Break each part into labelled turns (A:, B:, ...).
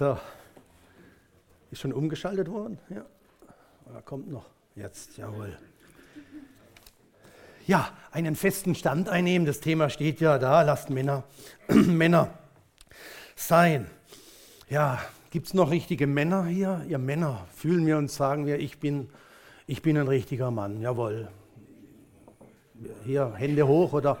A: So. Ist schon umgeschaltet worden? Ja. Oder kommt noch? Jetzt, jawohl. Ja, einen festen Stand einnehmen. Das Thema steht ja da. Lasst Männer, Männer sein. Ja, gibt es noch richtige Männer hier? Ihr Männer, fühlen wir uns, sagen wir, ich bin, ich bin ein richtiger Mann. Jawohl. Hier, Hände hoch oder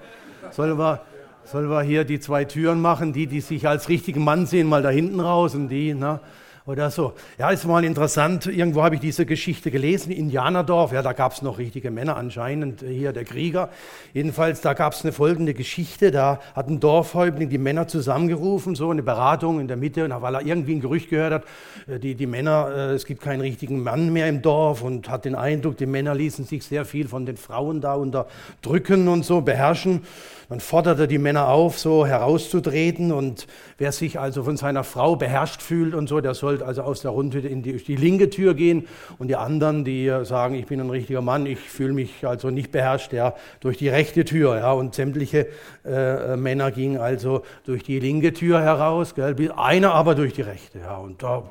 A: sollen wir, sollen wir hier die zwei Türen machen? Die, die sich als richtigen Mann sehen, mal da hinten raus und die, na, oder so. Ja, ist mal interessant. Irgendwo habe ich diese Geschichte gelesen. Indianerdorf, ja, da gab es noch richtige Männer anscheinend. Hier der Krieger. Jedenfalls, da gab es eine folgende Geschichte. Da hat ein Dorfhäuptling die Männer zusammengerufen, so eine Beratung in der Mitte, weil er irgendwie ein Gerücht gehört hat, äh, die, die Männer, äh, es gibt keinen richtigen Mann mehr im Dorf und hat den Eindruck, die Männer ließen sich sehr viel von den Frauen da unterdrücken und so, beherrschen. Man forderte die Männer auf, so herauszutreten und wer sich also von seiner Frau beherrscht fühlt und so, der sollte also aus der Rundhütte in die, die linke Tür gehen und die anderen, die sagen, ich bin ein richtiger Mann, ich fühle mich also nicht beherrscht, ja, durch die rechte Tür. Ja, und sämtliche äh, Männer gingen also durch die linke Tür heraus, gell, einer aber durch die rechte. Ja, und da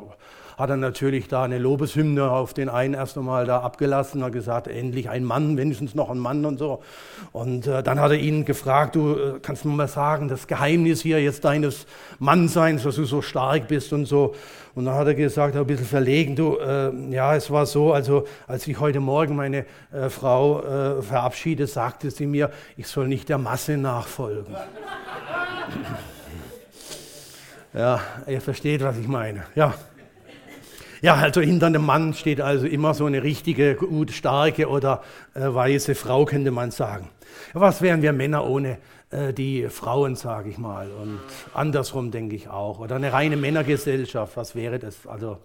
A: hat er natürlich da eine Lobeshymne auf den einen erst einmal da abgelassen, hat gesagt, endlich ein Mann, wenigstens noch ein Mann und so. Und äh, dann hat er ihn gefragt, du äh, kannst mir mal sagen, das Geheimnis hier jetzt deines Mannseins, dass du so stark bist und so. Und dann hat er gesagt, ein bisschen verlegen, du, äh, ja, es war so, also als ich heute Morgen meine äh, Frau äh, verabschiede, sagte sie mir, ich soll nicht der Masse nachfolgen. ja, ihr versteht, was ich meine. Ja. Ja, also hinter dem Mann steht also immer so eine richtige, gut, starke oder äh, weise Frau, könnte man sagen. Was wären wir Männer ohne äh, die Frauen, sage ich mal. Und andersrum denke ich auch. Oder eine reine Männergesellschaft, was wäre das? Also,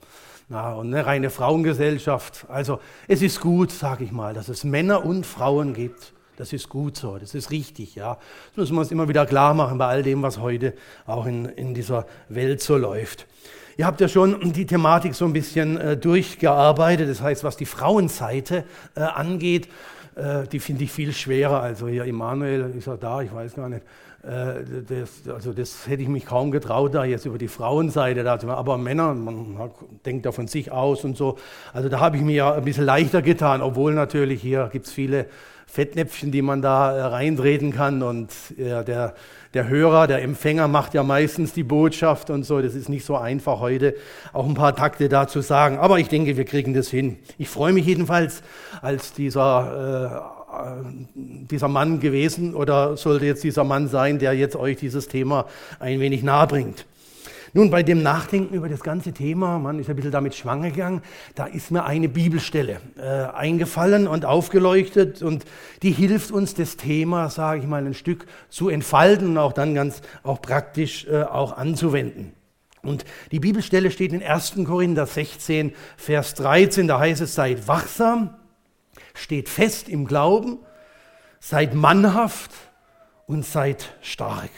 A: na, und eine reine Frauengesellschaft. Also, es ist gut, sage ich mal, dass es Männer und Frauen gibt. Das ist gut so, das ist richtig, ja. Das müssen wir uns immer wieder klar machen bei all dem, was heute auch in, in dieser Welt so läuft. Ihr habt ja schon die Thematik so ein bisschen äh, durchgearbeitet. Das heißt, was die Frauenseite äh, angeht, äh, die finde ich viel schwerer. Also hier Immanuel ist ja da, ich weiß gar nicht. Äh, das, also das hätte ich mich kaum getraut, da jetzt über die Frauenseite da zu machen. Aber Männer, man denkt da von sich aus und so. Also da habe ich mir ja ein bisschen leichter getan, obwohl natürlich hier gibt es viele Fettnäpfchen, die man da äh, reintreten kann. Und ja, der, der Hörer, der Empfänger macht ja meistens die Botschaft und so. Das ist nicht so einfach heute auch ein paar Takte da zu sagen. Aber ich denke, wir kriegen das hin. Ich freue mich jedenfalls als dieser, äh, dieser Mann gewesen oder sollte jetzt dieser Mann sein, der jetzt euch dieses Thema ein wenig nahe bringt. Nun, bei dem Nachdenken über das ganze Thema, man ist ein bisschen damit schwanger gegangen, da ist mir eine Bibelstelle äh, eingefallen und aufgeleuchtet und die hilft uns, das Thema, sage ich mal, ein Stück zu entfalten und auch dann ganz auch praktisch äh, auch anzuwenden. Und die Bibelstelle steht in 1. Korinther 16, Vers 13, da heißt es, seid wachsam, steht fest im Glauben, seid mannhaft und seid stark.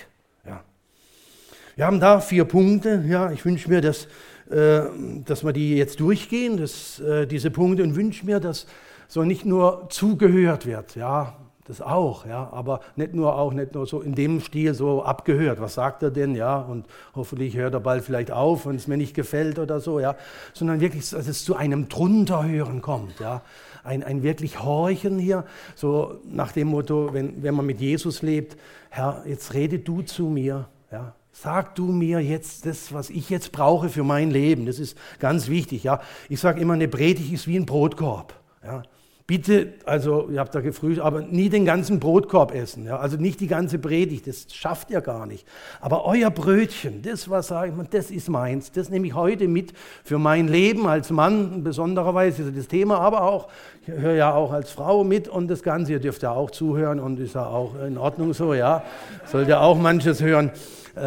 A: Wir haben da vier Punkte. Ja, ich wünsche mir, dass, äh, dass wir die jetzt durchgehen, dass, äh, diese Punkte, und wünsche mir, dass so nicht nur zugehört wird. Ja, das auch, ja, aber nicht nur auch nicht nur so in dem Stil so abgehört. Was sagt er denn, ja? Und hoffentlich hört er bald vielleicht auf, wenn es mir nicht gefällt oder so, ja, sondern wirklich, dass es zu einem drunterhören kommt, ja, ein, ein wirklich Horchen hier, so nach dem Motto, wenn, wenn man mit Jesus lebt, Herr, jetzt rede du zu mir, ja, Sag du mir jetzt das, was ich jetzt brauche für mein Leben. Das ist ganz wichtig. Ja. Ich sage immer, eine Predigt ist wie ein Brotkorb. Ja. Bitte, also ihr habt da gefrühstückt, aber nie den ganzen Brotkorb essen. Ja. Also nicht die ganze Predigt, das schafft ihr gar nicht. Aber euer Brötchen, das was sage ich das ist meins. Das nehme ich heute mit für mein Leben als Mann, besondererweise ist das Thema, aber auch, ich höre ja auch als Frau mit und das Ganze, ihr dürft ja auch zuhören und ist ja auch in Ordnung so, ja. Sollt ihr auch manches hören. Äh,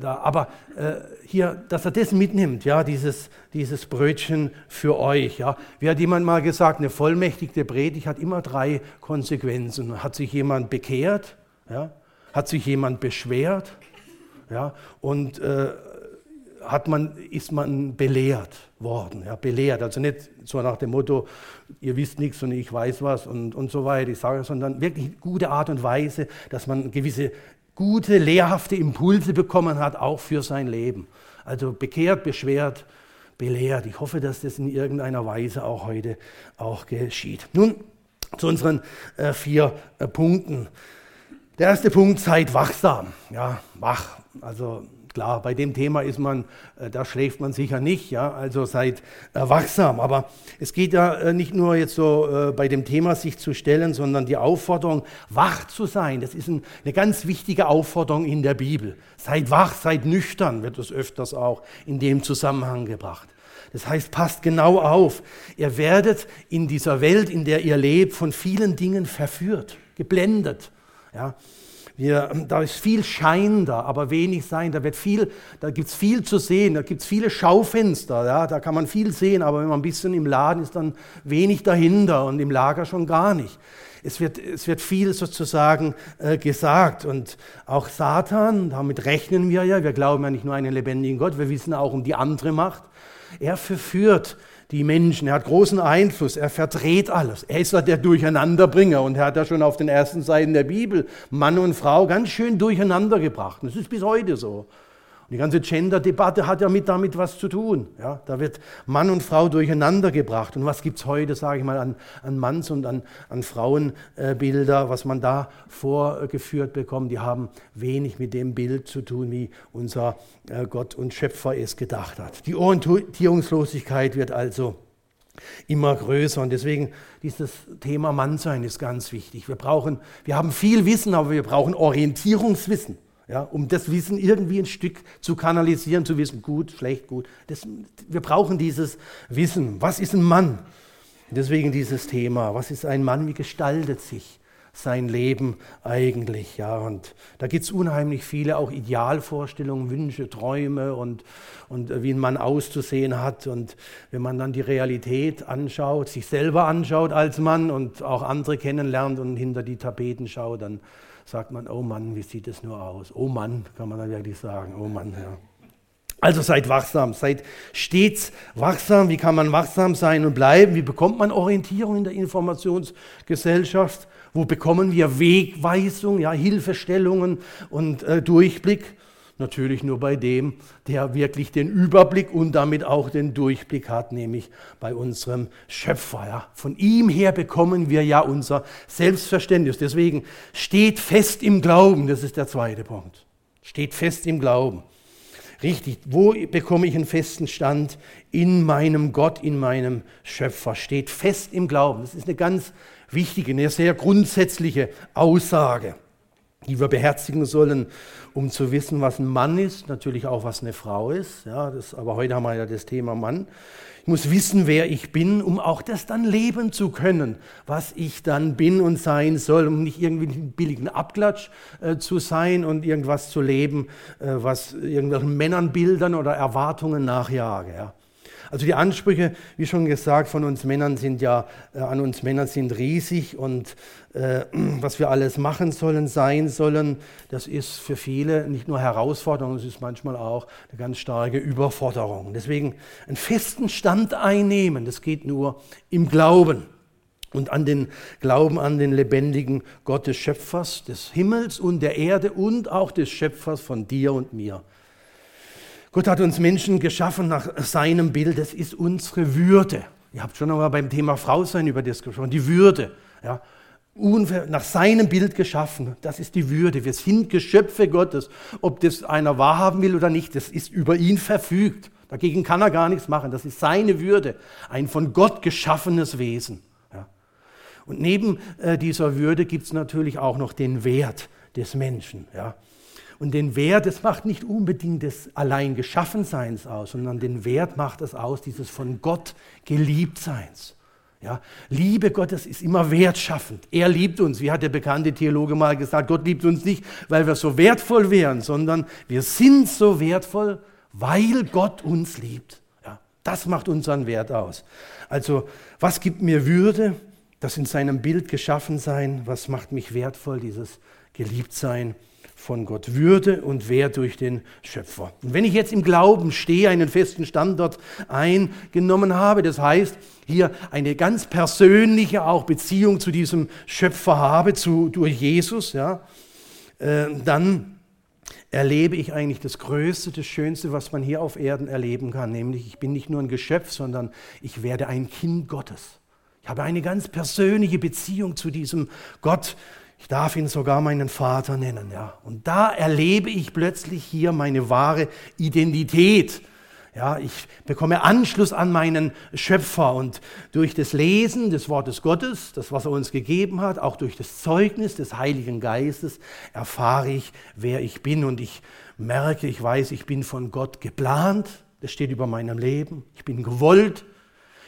A: da, aber äh, hier, dass er das mitnimmt, ja, dieses, dieses Brötchen für euch. Ja. Wie hat jemand mal gesagt, eine vollmächtige Predigt hat immer drei Konsequenzen. Hat sich jemand bekehrt? Ja? Hat sich jemand beschwert? Ja? Und äh, hat man, ist man belehrt worden, ja, belehrt. Also nicht so nach dem Motto, ihr wisst nichts und ich weiß was und, und so weiter, ich sage, sondern wirklich gute Art und Weise, dass man gewisse gute, lehrhafte Impulse bekommen hat, auch für sein Leben. Also bekehrt, beschwert, belehrt. Ich hoffe, dass das in irgendeiner Weise auch heute auch geschieht. Nun zu unseren äh, vier äh, Punkten. Der erste Punkt, seid wachsam. Ja, wach. Also klar, bei dem Thema ist man, äh, da schläft man sicher nicht. Ja, also seid wachsam. Aber es geht ja äh, nicht nur jetzt so äh, bei dem Thema sich zu stellen, sondern die Aufforderung, wach zu sein. Das ist ein, eine ganz wichtige Aufforderung in der Bibel. Seid wach, seid nüchtern, wird es öfters auch in dem Zusammenhang gebracht. Das heißt, passt genau auf. Ihr werdet in dieser Welt, in der ihr lebt, von vielen Dingen verführt, geblendet. Ja, wir, da ist viel Schein da, aber wenig Sein. Da, wird viel, da gibt es viel zu sehen, da gibt es viele Schaufenster, ja, da kann man viel sehen, aber wenn man ein bisschen im Laden ist, dann wenig dahinter und im Lager schon gar nicht. Es wird, es wird viel sozusagen äh, gesagt und auch Satan, damit rechnen wir ja, wir glauben ja nicht nur an einen lebendigen Gott, wir wissen auch um die andere Macht. Er verführt die Menschen. Er hat großen Einfluss. Er verdreht alles. Er ist der Durcheinanderbringer und er hat ja schon auf den ersten Seiten der Bibel Mann und Frau ganz schön durcheinander gebracht. Das ist bis heute so. Die ganze Gender-Debatte hat ja mit damit was zu tun. Ja, da wird Mann und Frau durcheinander gebracht. Und was gibt es heute, sage ich mal, an, an Manns- und an, an Frauenbilder, was man da vorgeführt bekommt? Die haben wenig mit dem Bild zu tun, wie unser äh, Gott und Schöpfer es gedacht hat. Die Orientierungslosigkeit wird also immer größer und deswegen dieses Thema Mannsein ist ganz wichtig. Wir brauchen, wir haben viel Wissen, aber wir brauchen Orientierungswissen. Ja, um das Wissen irgendwie ein Stück zu kanalisieren, zu wissen, gut, schlecht, gut. Das, wir brauchen dieses Wissen. Was ist ein Mann? Deswegen dieses Thema. Was ist ein Mann? Wie gestaltet sich sein Leben eigentlich? Ja, und da gibt es unheimlich viele auch Idealvorstellungen, Wünsche, Träume und, und wie ein Mann auszusehen hat. Und wenn man dann die Realität anschaut, sich selber anschaut als Mann und auch andere kennenlernt und hinter die Tapeten schaut, dann sagt man, oh Mann, wie sieht es nur aus? Oh Mann, kann man dann wirklich sagen, oh Mann, ja. Also seid wachsam, seid stets wachsam. Wie kann man wachsam sein und bleiben? Wie bekommt man Orientierung in der Informationsgesellschaft? Wo bekommen wir Wegweisung, ja, Hilfestellungen und äh, Durchblick? Natürlich nur bei dem, der wirklich den Überblick und damit auch den Durchblick hat, nämlich bei unserem Schöpfer. Ja. Von ihm her bekommen wir ja unser Selbstverständnis. Deswegen steht fest im Glauben, das ist der zweite Punkt. Steht fest im Glauben. Richtig, wo bekomme ich einen festen Stand? In meinem Gott, in meinem Schöpfer. Steht fest im Glauben. Das ist eine ganz wichtige, eine sehr grundsätzliche Aussage die wir beherzigen sollen, um zu wissen, was ein Mann ist, natürlich auch, was eine Frau ist. Ja, das, aber heute haben wir ja das Thema Mann. Ich muss wissen, wer ich bin, um auch das dann leben zu können, was ich dann bin und sein soll, um nicht irgendwie einen billigen Abklatsch äh, zu sein und irgendwas zu leben, äh, was irgendwelchen Männernbildern oder Erwartungen nachjage. Ja. Also die Ansprüche, wie schon gesagt, von uns Männern sind ja, äh, an uns Männern sind riesig und äh, was wir alles machen sollen, sein sollen, das ist für viele nicht nur Herausforderung, es ist manchmal auch eine ganz starke Überforderung. Deswegen einen festen Stand einnehmen, das geht nur im Glauben und an den Glauben an den lebendigen Gott des Schöpfers des Himmels und der Erde und auch des Schöpfers von dir und mir. Gott hat uns Menschen geschaffen nach seinem Bild. Das ist unsere Würde. Ihr habt schon einmal beim Thema Frau sein über das gesprochen. Die Würde. Ja. Nach seinem Bild geschaffen. Das ist die Würde. Wir sind Geschöpfe Gottes. Ob das einer wahrhaben will oder nicht, das ist über ihn verfügt. Dagegen kann er gar nichts machen. Das ist seine Würde. Ein von Gott geschaffenes Wesen. Ja. Und neben äh, dieser Würde gibt es natürlich auch noch den Wert des Menschen. Ja. Und den Wert, das macht nicht unbedingt des allein Geschaffenseins aus, sondern den Wert macht es aus, dieses von Gott Geliebtseins. Ja, Liebe Gottes ist immer wertschaffend. Er liebt uns. Wie hat der bekannte Theologe mal gesagt, Gott liebt uns nicht, weil wir so wertvoll wären, sondern wir sind so wertvoll, weil Gott uns liebt. Ja, das macht unseren Wert aus. Also, was gibt mir Würde? Das in seinem Bild geschaffen sein. Was macht mich wertvoll? Dieses Geliebtsein von Gott, Würde und Wert durch den Schöpfer. Und wenn ich jetzt im Glauben stehe, einen festen Standort eingenommen habe, das heißt, hier eine ganz persönliche auch Beziehung zu diesem Schöpfer habe, zu, durch Jesus, ja, äh, dann erlebe ich eigentlich das Größte, das Schönste, was man hier auf Erden erleben kann, nämlich ich bin nicht nur ein Geschöpf, sondern ich werde ein Kind Gottes. Ich habe eine ganz persönliche Beziehung zu diesem Gott. Ich darf ihn sogar meinen Vater nennen, ja. Und da erlebe ich plötzlich hier meine wahre Identität. Ja, ich bekomme Anschluss an meinen Schöpfer und durch das Lesen des Wortes Gottes, das was er uns gegeben hat, auch durch das Zeugnis des Heiligen Geistes erfahre ich, wer ich bin und ich merke, ich weiß, ich bin von Gott geplant. Das steht über meinem Leben. Ich bin gewollt.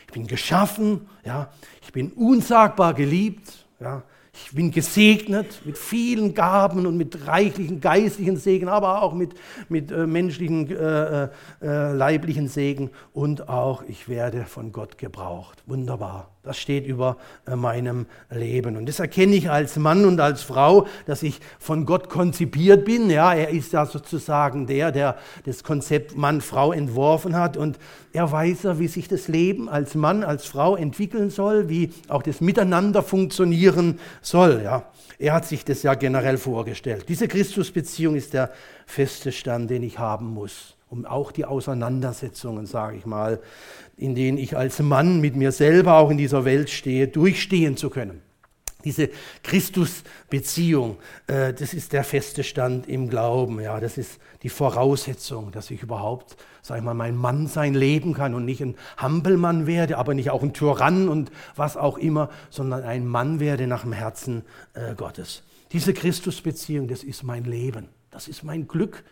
A: Ich bin geschaffen. Ja, ich bin unsagbar geliebt. Ja, ich bin gesegnet mit vielen Gaben und mit reichlichen geistlichen Segen, aber auch mit, mit äh, menschlichen, äh, äh, äh, leiblichen Segen. Und auch ich werde von Gott gebraucht. Wunderbar. Das steht über äh, meinem Leben. Und das erkenne ich als Mann und als Frau, dass ich von Gott konzipiert bin. Ja, er ist ja sozusagen der, der das Konzept Mann-Frau entworfen hat. Und er weiß ja, wie sich das Leben als Mann, als Frau entwickeln soll, wie auch das Miteinander funktionieren soll. Ja, er hat sich das ja generell vorgestellt. Diese Christusbeziehung ist der feste Stand, den ich haben muss um auch die Auseinandersetzungen, sage ich mal, in denen ich als Mann mit mir selber auch in dieser Welt stehe, durchstehen zu können. Diese Christusbeziehung, äh, das ist der feste Stand im Glauben. Ja, das ist die Voraussetzung, dass ich überhaupt, sag ich mal, mein Mann sein leben kann und nicht ein Hampelmann werde, aber nicht auch ein Tyrann und was auch immer, sondern ein Mann werde nach dem Herzen äh, Gottes. Diese Christusbeziehung, das ist mein Leben, das ist mein Glück.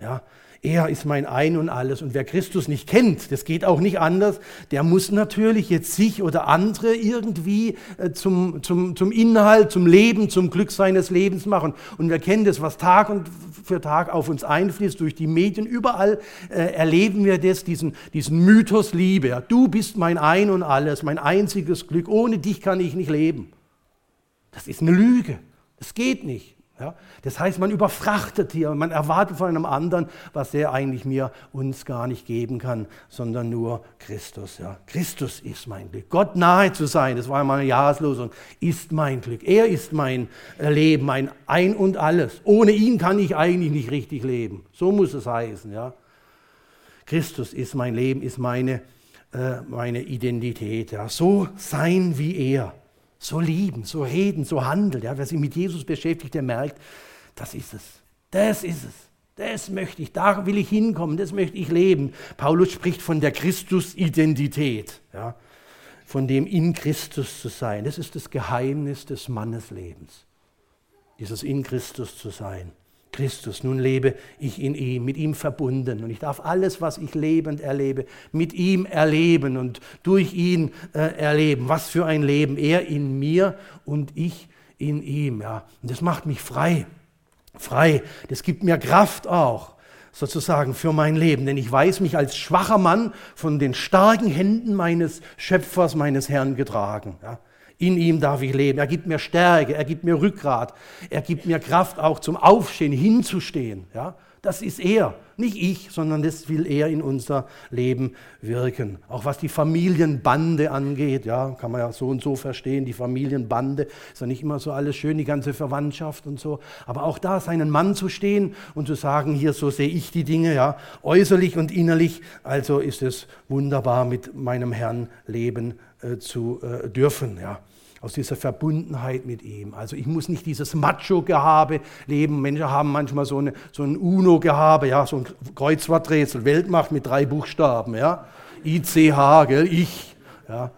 A: Ja, er ist mein Ein und alles. Und wer Christus nicht kennt, das geht auch nicht anders, der muss natürlich jetzt sich oder andere irgendwie äh, zum, zum, zum Inhalt, zum Leben, zum Glück seines Lebens machen. Und wir kennen das, was Tag und für Tag auf uns einfließt, durch die Medien, überall äh, erleben wir das, diesen, diesen Mythos Liebe. Du bist mein Ein und alles, mein einziges Glück. Ohne dich kann ich nicht leben. Das ist eine Lüge. Das geht nicht. Ja? Das heißt, man überfrachtet hier man erwartet von einem anderen, was er eigentlich mir uns gar nicht geben kann, sondern nur Christus. Ja? Christus ist mein Glück. Gott nahe zu sein, das war meine Jahreslosung, ist mein Glück. Er ist mein Leben, mein Ein und Alles. Ohne ihn kann ich eigentlich nicht richtig leben. So muss es heißen. Ja? Christus ist mein Leben, ist meine, äh, meine Identität. Ja? So sein wie er. So lieben, so reden, so handeln. Ja, wer sich mit Jesus beschäftigt, der merkt, das ist es. Das ist es. Das möchte ich, da will ich hinkommen, das möchte ich leben. Paulus spricht von der Christus-Identität, ja, von dem in Christus zu sein. Das ist das Geheimnis des Manneslebens, dieses in Christus zu sein. Christus. Nun lebe ich in ihm, mit ihm verbunden. Und ich darf alles, was ich lebend erlebe, mit ihm erleben und durch ihn äh, erleben. Was für ein Leben. Er in mir und ich in ihm. Ja. Und das macht mich frei. Frei. Das gibt mir Kraft auch sozusagen für mein Leben. Denn ich weiß mich als schwacher Mann von den starken Händen meines Schöpfers, meines Herrn getragen. Ja. In ihm darf ich leben. Er gibt mir Stärke, er gibt mir Rückgrat, er gibt mir Kraft auch zum Aufstehen, hinzustehen. Ja? Das ist er, nicht ich, sondern das will er in unser Leben wirken. Auch was die Familienbande angeht, ja, kann man ja so und so verstehen, die Familienbande ist ja nicht immer so alles schön, die ganze Verwandtschaft und so. Aber auch da seinen Mann zu stehen und zu sagen, hier so sehe ich die Dinge, ja, äußerlich und innerlich, also ist es wunderbar mit meinem Herrn leben äh, zu äh, dürfen, ja aus dieser Verbundenheit mit ihm. Also ich muss nicht dieses Macho-Gehabe leben. Menschen haben manchmal so, eine, so ein UNO-Gehabe, ja, so ein Kreuzworträtsel, Weltmacht mit drei Buchstaben, ja, ICH, gell, ich, ja.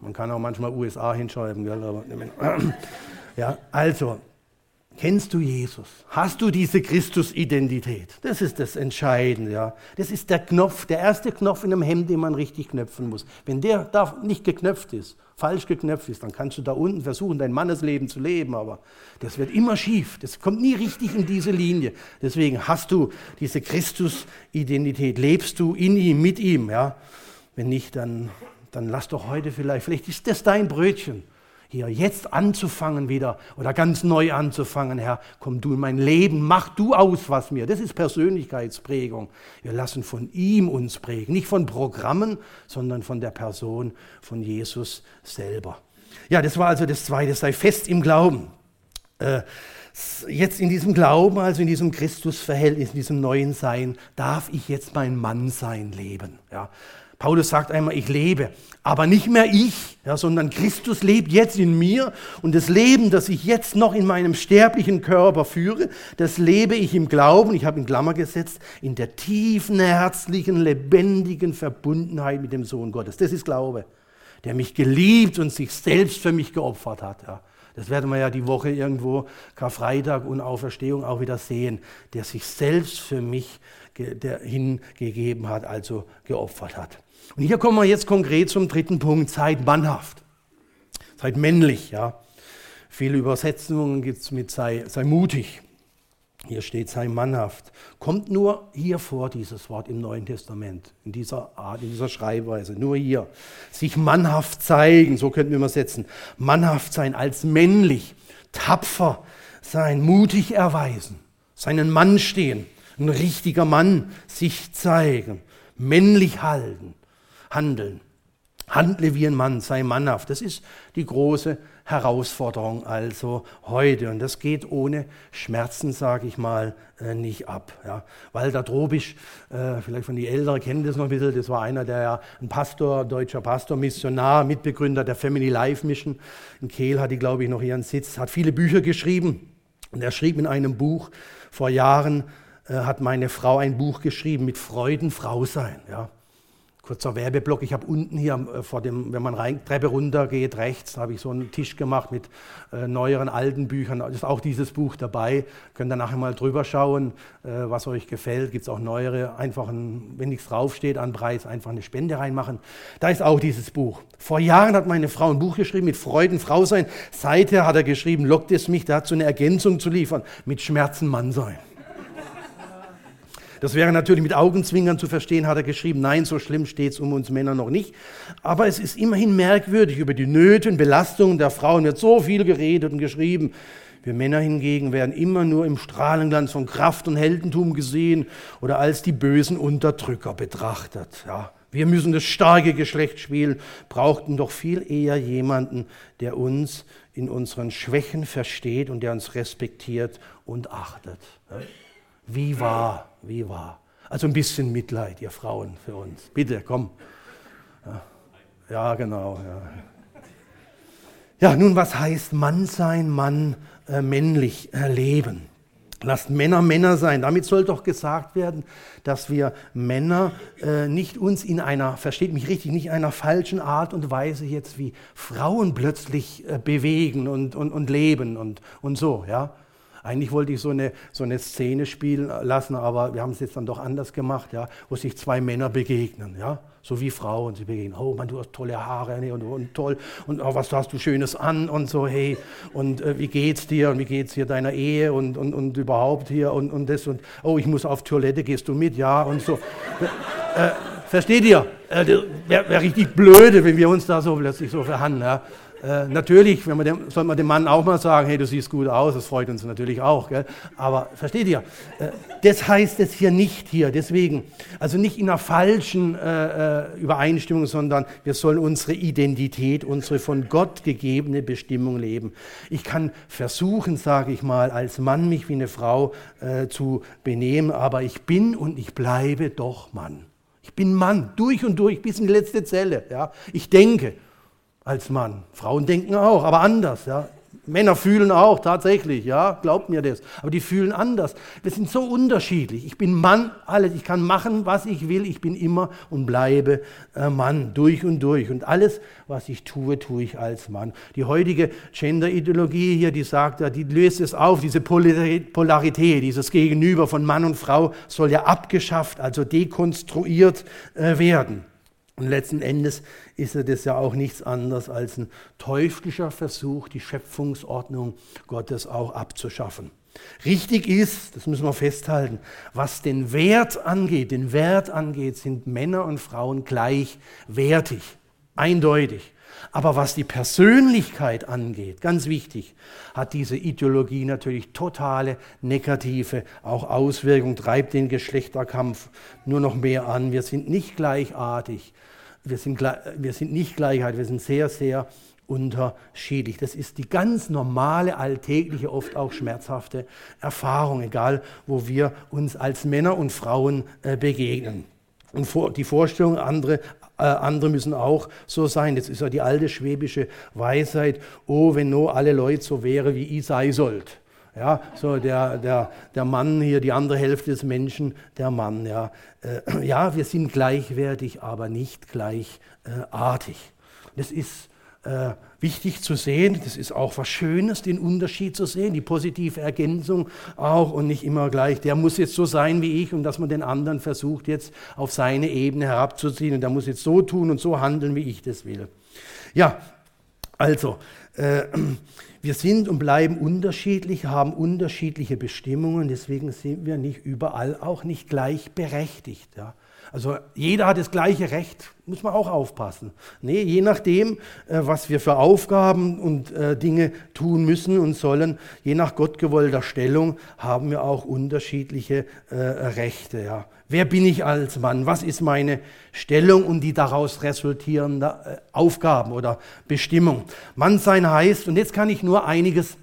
A: Man kann auch manchmal USA hinschreiben, gell, aber, ja, also Kennst du Jesus? Hast du diese Christus-Identität? Das ist das Entscheidende. Ja. Das ist der Knopf, der erste Knopf in einem Hemd, den man richtig knöpfen muss. Wenn der da nicht geknöpft ist, falsch geknöpft ist, dann kannst du da unten versuchen, dein Mannesleben zu leben, aber das wird immer schief. Das kommt nie richtig in diese Linie. Deswegen hast du diese Christus-Identität. Lebst du in ihm, mit ihm? Ja. Wenn nicht, dann, dann lass doch heute vielleicht, vielleicht ist das dein Brötchen hier jetzt anzufangen wieder oder ganz neu anzufangen, Herr, komm du in mein Leben, mach du aus was mir. Das ist Persönlichkeitsprägung. Wir lassen von ihm uns prägen, nicht von Programmen, sondern von der Person von Jesus selber. Ja, das war also das Zweite, sei fest im Glauben. Äh, jetzt in diesem Glauben, also in diesem Christusverhältnis, in diesem neuen Sein, darf ich jetzt mein Mannsein leben. Ja. Paulus sagt einmal, ich lebe, aber nicht mehr ich, ja, sondern Christus lebt jetzt in mir und das Leben, das ich jetzt noch in meinem sterblichen Körper führe, das lebe ich im Glauben, ich habe in Klammer gesetzt, in der tiefen, herzlichen, lebendigen Verbundenheit mit dem Sohn Gottes. Das ist Glaube, der mich geliebt und sich selbst für mich geopfert hat. Ja. Das werden wir ja die Woche irgendwo, Karfreitag und Auferstehung auch wieder sehen, der sich selbst für mich hingegeben hat, also geopfert hat. Und hier kommen wir jetzt konkret zum dritten Punkt, seid mannhaft. Seid männlich, ja. Viele Übersetzungen gibt es mit sei, sei mutig. Hier steht, sei mannhaft. Kommt nur hier vor, dieses Wort im Neuen Testament, in dieser Art, in dieser Schreibweise, nur hier. Sich mannhaft zeigen, so könnten wir mal setzen. Mannhaft sein, als männlich, tapfer sein, mutig erweisen, seinen Mann stehen, ein richtiger Mann sich zeigen, männlich halten, handeln. Handle wie ein Mann, sei mannhaft. Das ist die große Herausforderung also heute. Und das geht ohne Schmerzen, sage ich mal, äh, nicht ab. Ja. Walter Drobisch, äh, vielleicht von den Älteren kennen das noch ein bisschen, das war einer der, ein Pastor, deutscher Pastor, Missionar, Mitbegründer der Family Life Mission. In Kehl hat die, glaube ich, noch ihren Sitz, hat viele Bücher geschrieben. Und er schrieb in einem Buch vor Jahren, äh, hat meine Frau ein Buch geschrieben mit Freuden Frau sein. Ja. Kurzer Werbeblock. Ich habe unten hier äh, vor dem, wenn man rein, Treppe runter geht, rechts, habe ich so einen Tisch gemacht mit äh, neueren, alten Büchern. Da ist auch dieses Buch dabei. Könnt ihr nachher mal drüber schauen, äh, was euch gefällt. Gibt es auch neuere, einfach, ein, wenn nichts draufsteht an Preis, einfach eine Spende reinmachen. Da ist auch dieses Buch. Vor Jahren hat meine Frau ein Buch geschrieben mit Freuden Frau sein. Seither hat er geschrieben, lockt es mich dazu, eine Ergänzung zu liefern, mit Schmerzen Mann sein. Das wäre natürlich mit Augenzwinkern zu verstehen, hat er geschrieben, nein, so schlimm steht es um uns Männer noch nicht. Aber es ist immerhin merkwürdig, über die Nöte und Belastungen der Frauen wird so viel geredet und geschrieben. Wir Männer hingegen werden immer nur im Strahlenglanz von Kraft und Heldentum gesehen oder als die bösen Unterdrücker betrachtet. Ja, wir müssen das starke Geschlecht spielen, brauchten doch viel eher jemanden, der uns in unseren Schwächen versteht und der uns respektiert und achtet. Wie wahr, wie wahr. Also ein bisschen Mitleid, ihr Frauen, für uns. Bitte, komm. Ja, ja genau. Ja. ja. nun, was heißt Mann sein, Mann äh, männlich erleben? Lasst Männer Männer sein. Damit soll doch gesagt werden, dass wir Männer äh, nicht uns in einer, versteht mich richtig, nicht in einer falschen Art und Weise jetzt wie Frauen plötzlich äh, bewegen und, und, und leben und, und so, ja. Eigentlich wollte ich so eine, so eine Szene spielen lassen, aber wir haben es jetzt dann doch anders gemacht, ja, wo sich zwei Männer begegnen, ja, so wie Frauen. Sie begegnen, oh Mann, du hast tolle Haare nee, und, und toll und oh, was hast du Schönes an und so, hey, und äh, wie geht's dir und wie geht's dir deiner Ehe und, und, und überhaupt hier und, und das und oh, ich muss auf Toilette, gehst du mit, ja, und so. äh, versteht ihr? Äh, Wäre wär richtig blöde, wenn wir uns da so plötzlich so verhandeln. Ja? Äh, natürlich, wenn man dem, sollte man dem Mann auch mal sagen, hey, du siehst gut aus, das freut uns natürlich auch. Gell? Aber versteht ihr, äh, das heißt es hier nicht hier. Deswegen, also nicht in einer falschen äh, äh, Übereinstimmung, sondern wir sollen unsere Identität, unsere von Gott gegebene Bestimmung leben. Ich kann versuchen, sage ich mal, als Mann mich wie eine Frau äh, zu benehmen, aber ich bin und ich bleibe doch Mann. Ich bin Mann, durch und durch, bis in die letzte Zelle. Ja? Ich denke, als Mann. Frauen denken auch, aber anders. Ja. Männer fühlen auch tatsächlich, ja, glaubt mir das. Aber die fühlen anders. Wir sind so unterschiedlich. Ich bin Mann, alles. Ich kann machen, was ich will. Ich bin immer und bleibe äh, Mann, durch und durch. Und alles, was ich tue, tue ich als Mann. Die heutige Gender-Ideologie hier, die sagt ja, die löst es auf. Diese Polarität, dieses Gegenüber von Mann und Frau soll ja abgeschafft, also dekonstruiert äh, werden. Und letzten Endes ist das ja auch nichts anderes als ein teuflischer Versuch, die Schöpfungsordnung Gottes auch abzuschaffen. Richtig ist, das müssen wir festhalten, was den Wert angeht, den Wert angeht, sind Männer und Frauen gleichwertig, eindeutig. Aber was die Persönlichkeit angeht, ganz wichtig, hat diese Ideologie natürlich totale negative auch Auswirkungen, treibt den Geschlechterkampf nur noch mehr an. Wir sind nicht gleichartig, wir sind, wir sind nicht Gleichheit, wir sind sehr, sehr unterschiedlich. Das ist die ganz normale, alltägliche, oft auch schmerzhafte Erfahrung, egal wo wir uns als Männer und Frauen äh, begegnen. Und die Vorstellung, andere, äh, andere müssen auch so sein. Das ist ja die alte schwäbische Weisheit, oh, wenn nur alle Leute so wären, wie ich sei sollt. Ja, so der, der, der Mann hier, die andere Hälfte des Menschen, der Mann. Ja, äh, ja wir sind gleichwertig, aber nicht gleichartig. Das ist äh, wichtig zu sehen. Das ist auch was Schönes, den Unterschied zu sehen, die positive Ergänzung auch und nicht immer gleich, der muss jetzt so sein wie ich und dass man den anderen versucht jetzt auf seine Ebene herabzuziehen und der muss jetzt so tun und so handeln, wie ich das will. Ja, also, äh, wir sind und bleiben unterschiedlich, haben unterschiedliche Bestimmungen, deswegen sind wir nicht überall auch nicht gleichberechtigt. Ja. Also jeder hat das gleiche Recht, muss man auch aufpassen. Nee, je nachdem, äh, was wir für Aufgaben und äh, Dinge tun müssen und sollen, je nach gottgewollter Stellung haben wir auch unterschiedliche äh, Rechte. Ja. Wer bin ich als Mann? Was ist meine Stellung und die daraus resultierende Aufgaben oder Bestimmung? Mann sein heißt, und jetzt kann ich nur einiges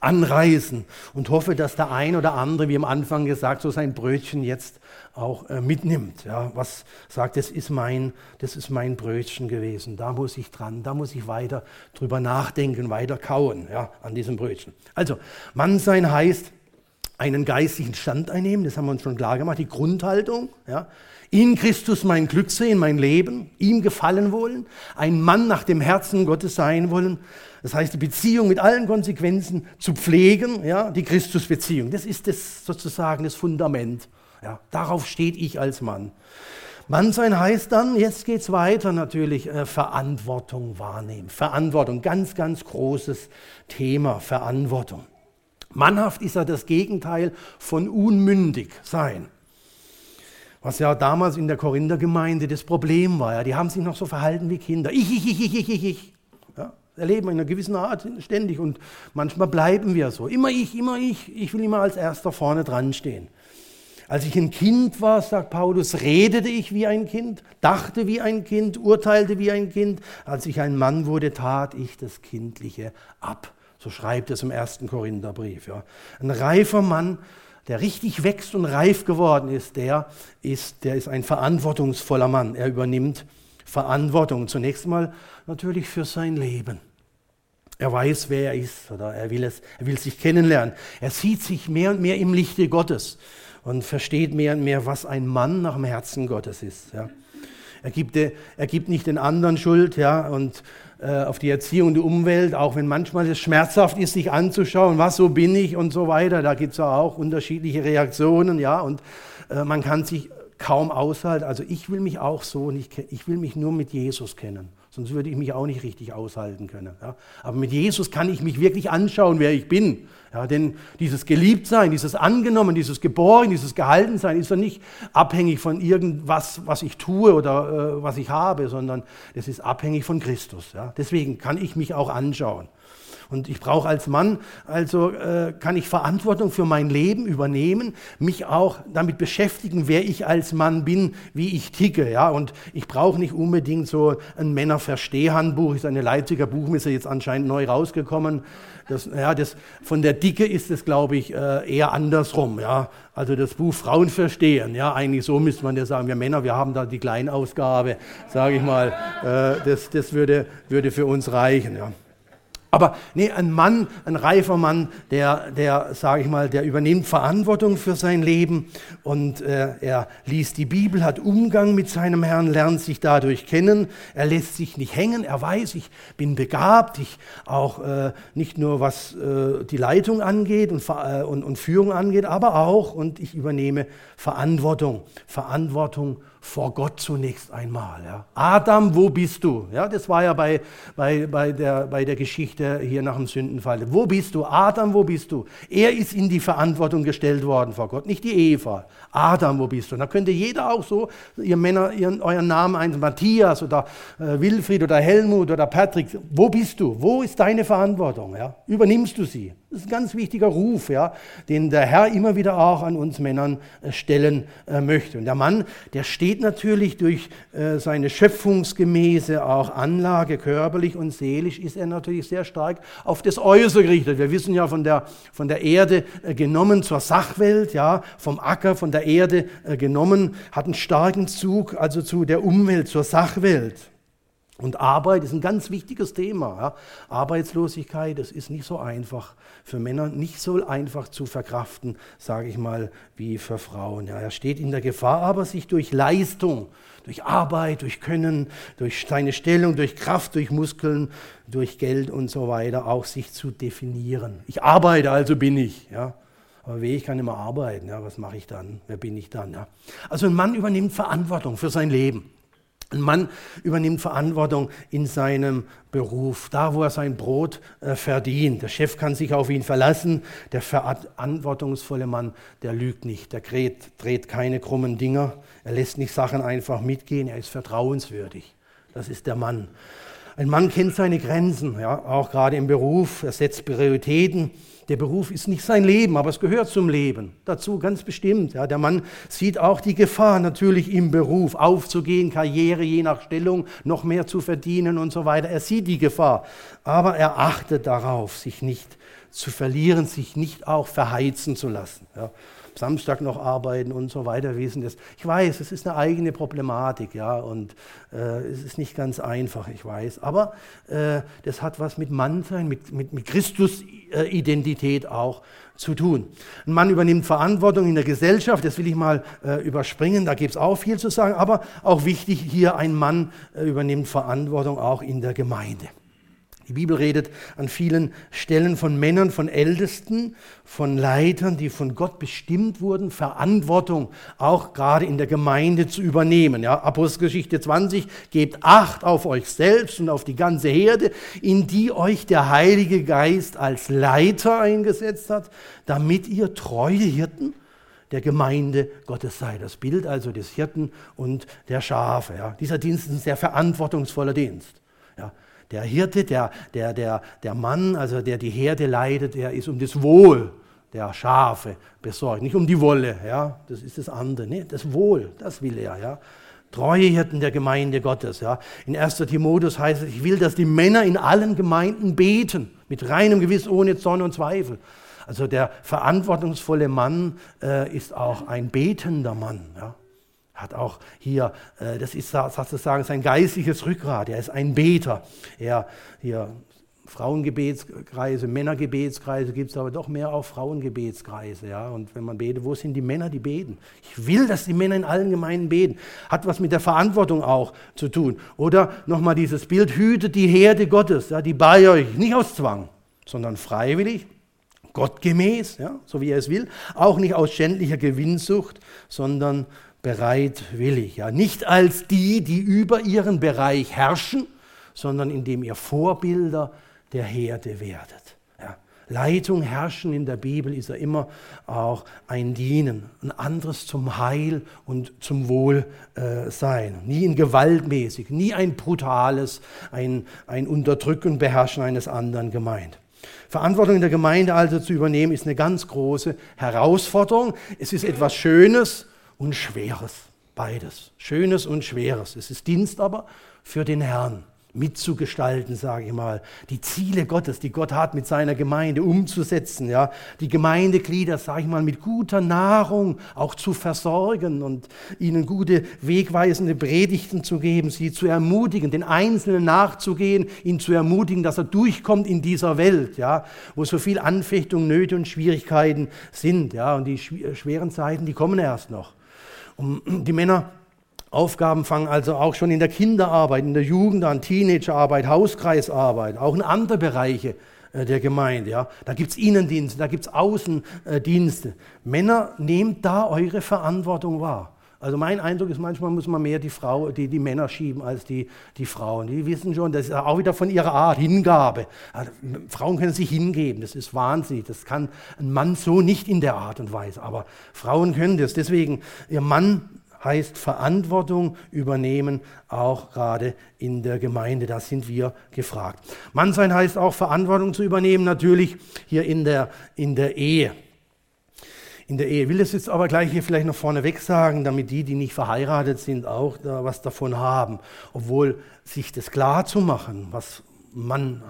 A: anreißen und hoffe, dass der ein oder andere, wie am Anfang gesagt, so sein Brötchen jetzt auch äh, mitnimmt. Ja, was sagt, das ist, mein, das ist mein Brötchen gewesen, da muss ich dran, da muss ich weiter drüber nachdenken, weiter kauen ja, an diesem Brötchen. Also, Mann sein heißt, einen geistlichen Stand einnehmen, das haben wir uns schon klar gemacht, die Grundhaltung, ja, in Christus mein Glück sehen, mein Leben, ihm gefallen wollen, ein Mann nach dem Herzen Gottes sein wollen. Das heißt, die Beziehung mit allen Konsequenzen zu pflegen, ja, die Christusbeziehung. Das ist das sozusagen das Fundament. Ja, darauf steht ich als Mann. Mann sein heißt dann, jetzt geht es weiter natürlich, äh, Verantwortung wahrnehmen. Verantwortung, ganz, ganz großes Thema, Verantwortung. Mannhaft ist ja das Gegenteil von unmündig sein. Was ja damals in der Korinthergemeinde das Problem war. Ja, die haben sich noch so verhalten wie Kinder. Ich, ich, ich, ich, ich, ich. Ja, erleben in einer gewissen Art ständig und manchmal bleiben wir so. Immer ich, immer ich. Ich will immer als Erster vorne dran stehen. Als ich ein Kind war, sagt Paulus, redete ich wie ein Kind, dachte wie ein Kind, urteilte wie ein Kind. Als ich ein Mann wurde, tat ich das Kindliche ab. So schreibt es im ersten Korintherbrief. Ja. Ein reifer Mann, der richtig wächst und reif geworden ist, der ist, der ist ein verantwortungsvoller Mann. Er übernimmt Verantwortung. Zunächst mal natürlich für sein Leben. Er weiß, wer er ist oder er will, es, er will sich kennenlernen. Er sieht sich mehr und mehr im Lichte Gottes und versteht mehr und mehr, was ein Mann nach dem Herzen Gottes ist. Ja. Er, gibt, er gibt nicht den anderen Schuld ja, und äh, auf die Erziehung die Umwelt, auch wenn manchmal es schmerzhaft ist, sich anzuschauen, was so bin ich und so weiter. Da gibt es ja auch unterschiedliche Reaktionen, ja, und äh, man kann sich kaum aushalten. Also ich will mich auch so nicht, ich will mich nur mit Jesus kennen. Sonst würde ich mich auch nicht richtig aushalten können. Ja. Aber mit Jesus kann ich mich wirklich anschauen, wer ich bin. Ja, denn dieses Geliebtsein, dieses Angenommen, dieses Geborgen, dieses Gehaltensein ist ja nicht abhängig von irgendwas, was ich tue oder äh, was ich habe, sondern das ist abhängig von Christus. Ja. Deswegen kann ich mich auch anschauen. Und ich brauche als Mann, also äh, kann ich Verantwortung für mein Leben übernehmen, mich auch damit beschäftigen, wer ich als Mann bin, wie ich ticke. Ja? Und ich brauche nicht unbedingt so ein Männerverstehhandbuch, ist eine Leipziger Buchmesse jetzt anscheinend neu rausgekommen. Das, ja, das, von der Dicke ist es, glaube ich, äh, eher andersrum. Ja? Also das Buch Frauen verstehen, ja, eigentlich so müsste man ja sagen, wir Männer, wir haben da die Kleinausgabe, sage ich mal, äh, das, das würde, würde für uns reichen. Ja. Aber nee, ein Mann, ein reifer Mann, der, der sage ich mal, der übernimmt Verantwortung für sein Leben und äh, er liest die Bibel, hat Umgang mit seinem Herrn, lernt sich dadurch kennen. Er lässt sich nicht hängen. Er weiß, ich bin begabt. Ich auch äh, nicht nur was äh, die Leitung angeht und, äh, und, und Führung angeht, aber auch und ich übernehme Verantwortung. Verantwortung vor Gott zunächst einmal. Ja. Adam, wo bist du? Ja, das war ja bei, bei, bei, der, bei der Geschichte hier nach dem Sündenfall. Wo bist du? Adam, wo bist du? Er ist in die Verantwortung gestellt worden vor Gott, nicht die Eva. Adam, wo bist du? Und da könnte jeder auch so, ihr Männer, ihren, euren Namen ein, Matthias oder äh, Wilfried oder Helmut oder Patrick. Wo bist du? Wo ist deine Verantwortung? Ja? Übernimmst du sie? Das ist ein ganz wichtiger Ruf, ja, den der Herr immer wieder auch an uns Männern äh, stellen äh, möchte. Und der Mann, der steht besteht natürlich durch äh, seine schöpfungsgemäße auch Anlage, körperlich und seelisch, ist er natürlich sehr stark auf das Äußere gerichtet. Wir wissen ja von der, von der Erde äh, genommen zur Sachwelt, ja, vom Acker, von der Erde äh, genommen, hat einen starken Zug also zu der Umwelt, zur Sachwelt. Und Arbeit ist ein ganz wichtiges Thema. Ja. Arbeitslosigkeit, das ist nicht so einfach für Männer, nicht so einfach zu verkraften, sage ich mal, wie für Frauen. Ja. Er steht in der Gefahr, aber sich durch Leistung, durch Arbeit, durch Können, durch seine Stellung, durch Kraft, durch Muskeln, durch Geld und so weiter auch sich zu definieren. Ich arbeite, also bin ich. Ja. Aber weh, ich kann immer arbeiten. Ja. Was mache ich dann? Wer bin ich dann? Ja. Also ein Mann übernimmt Verantwortung für sein Leben. Ein Mann übernimmt Verantwortung in seinem Beruf, da wo er sein Brot äh, verdient. Der Chef kann sich auf ihn verlassen. Der verantwortungsvolle Mann, der lügt nicht, der dreht, dreht keine krummen Dinger. Er lässt nicht Sachen einfach mitgehen. Er ist vertrauenswürdig. Das ist der Mann. Ein Mann kennt seine Grenzen, ja, auch gerade im Beruf. Er setzt Prioritäten. Der Beruf ist nicht sein Leben, aber es gehört zum Leben. Dazu ganz bestimmt. Ja, der Mann sieht auch die Gefahr natürlich im Beruf, aufzugehen, Karriere je nach Stellung, noch mehr zu verdienen und so weiter. Er sieht die Gefahr, aber er achtet darauf, sich nicht zu verlieren, sich nicht auch verheizen zu lassen. Ja. Samstag noch arbeiten und so weiter, wissen das. Ich weiß, es ist eine eigene Problematik, ja, und äh, es ist nicht ganz einfach, ich weiß. Aber äh, das hat was mit Mannsein, mit, mit, mit Christus-Identität auch zu tun. Ein Mann übernimmt Verantwortung in der Gesellschaft, das will ich mal äh, überspringen, da gibt es auch viel zu sagen, aber auch wichtig hier, ein Mann äh, übernimmt Verantwortung auch in der Gemeinde. Die Bibel redet an vielen Stellen von Männern, von Ältesten, von Leitern, die von Gott bestimmt wurden, Verantwortung auch gerade in der Gemeinde zu übernehmen. Ja, Apostelgeschichte 20, gebt Acht auf euch selbst und auf die ganze Herde, in die euch der Heilige Geist als Leiter eingesetzt hat, damit ihr treue Hirten der Gemeinde Gottes sei. Das Bild also des Hirten und der Schafe. Ja. Dieser Dienst ist ein sehr verantwortungsvoller Dienst. Der Hirte, der, der, der, der Mann, also der die Herde leidet, der ist um das Wohl der Schafe besorgt, nicht um die Wolle, ja, das ist das andere, nee, das Wohl, das will er, ja. Treue Hirten der Gemeinde Gottes, ja. In 1. Timotheus heißt es, ich will, dass die Männer in allen Gemeinden beten, mit reinem Gewiss, ohne Zorn und Zweifel. Also der verantwortungsvolle Mann äh, ist auch ein betender Mann, ja hat auch hier, äh, das ist sozusagen sein geistliches Rückgrat. Er ist ein Beter. Er hier Frauengebetskreise, Männergebetskreise gibt es aber doch mehr auch Frauengebetskreise. Ja? Und wenn man betet, wo sind die Männer, die beten? Ich will, dass die Männer in allen Gemeinden beten. Hat was mit der Verantwortung auch zu tun. Oder nochmal dieses Bild, hütet die Herde Gottes, ja, die bei euch, nicht aus Zwang, sondern freiwillig, gottgemäß, ja, so wie er es will. Auch nicht aus schändlicher Gewinnsucht, sondern bereitwillig. Ja. Nicht als die, die über ihren Bereich herrschen, sondern indem ihr Vorbilder der Herde werdet. Ja. Leitung, Herrschen in der Bibel ist ja immer auch ein Dienen, ein anderes zum Heil und zum Wohlsein. Äh, nie ein gewaltmäßig, nie ein brutales, ein, ein Unterdrücken, Beherrschen eines anderen gemeint. Verantwortung in der Gemeinde also zu übernehmen, ist eine ganz große Herausforderung. Es ist etwas Schönes, und Schweres. Beides. Schönes und Schweres. Es ist Dienst aber für den Herrn mitzugestalten, sage ich mal, die Ziele Gottes, die Gott hat mit seiner Gemeinde umzusetzen, ja, die Gemeindeglieder, sage ich mal, mit guter Nahrung auch zu versorgen und ihnen gute wegweisende Predigten zu geben, sie zu ermutigen, den Einzelnen nachzugehen, ihn zu ermutigen, dass er durchkommt in dieser Welt, ja, wo so viel Anfechtung, Nöte und Schwierigkeiten sind, ja, und die schweren Zeiten, die kommen erst noch. Und die Männer Aufgaben fangen also auch schon in der Kinderarbeit, in der Jugend an, Teenagerarbeit, Hauskreisarbeit, auch in andere Bereiche äh, der Gemeinde. Ja. Da gibt es Innendienste, da gibt es Außendienste. Männer, nehmt da eure Verantwortung wahr. Also mein Eindruck ist, manchmal muss man mehr die, Frau, die, die Männer schieben als die, die Frauen. Die wissen schon, das ist auch wieder von ihrer Art, Hingabe. Also, Frauen können sich hingeben, das ist wahnsinnig. Das kann ein Mann so nicht in der Art und Weise, aber Frauen können das. Deswegen, ihr Mann heißt Verantwortung übernehmen, auch gerade in der Gemeinde. Da sind wir gefragt. Mannsein heißt auch Verantwortung zu übernehmen, natürlich hier in der, in der Ehe. in der Ehe. Ich will das jetzt aber gleich hier vielleicht noch vorneweg sagen, damit die, die nicht verheiratet sind, auch da was davon haben. Obwohl sich das klar zu machen, was man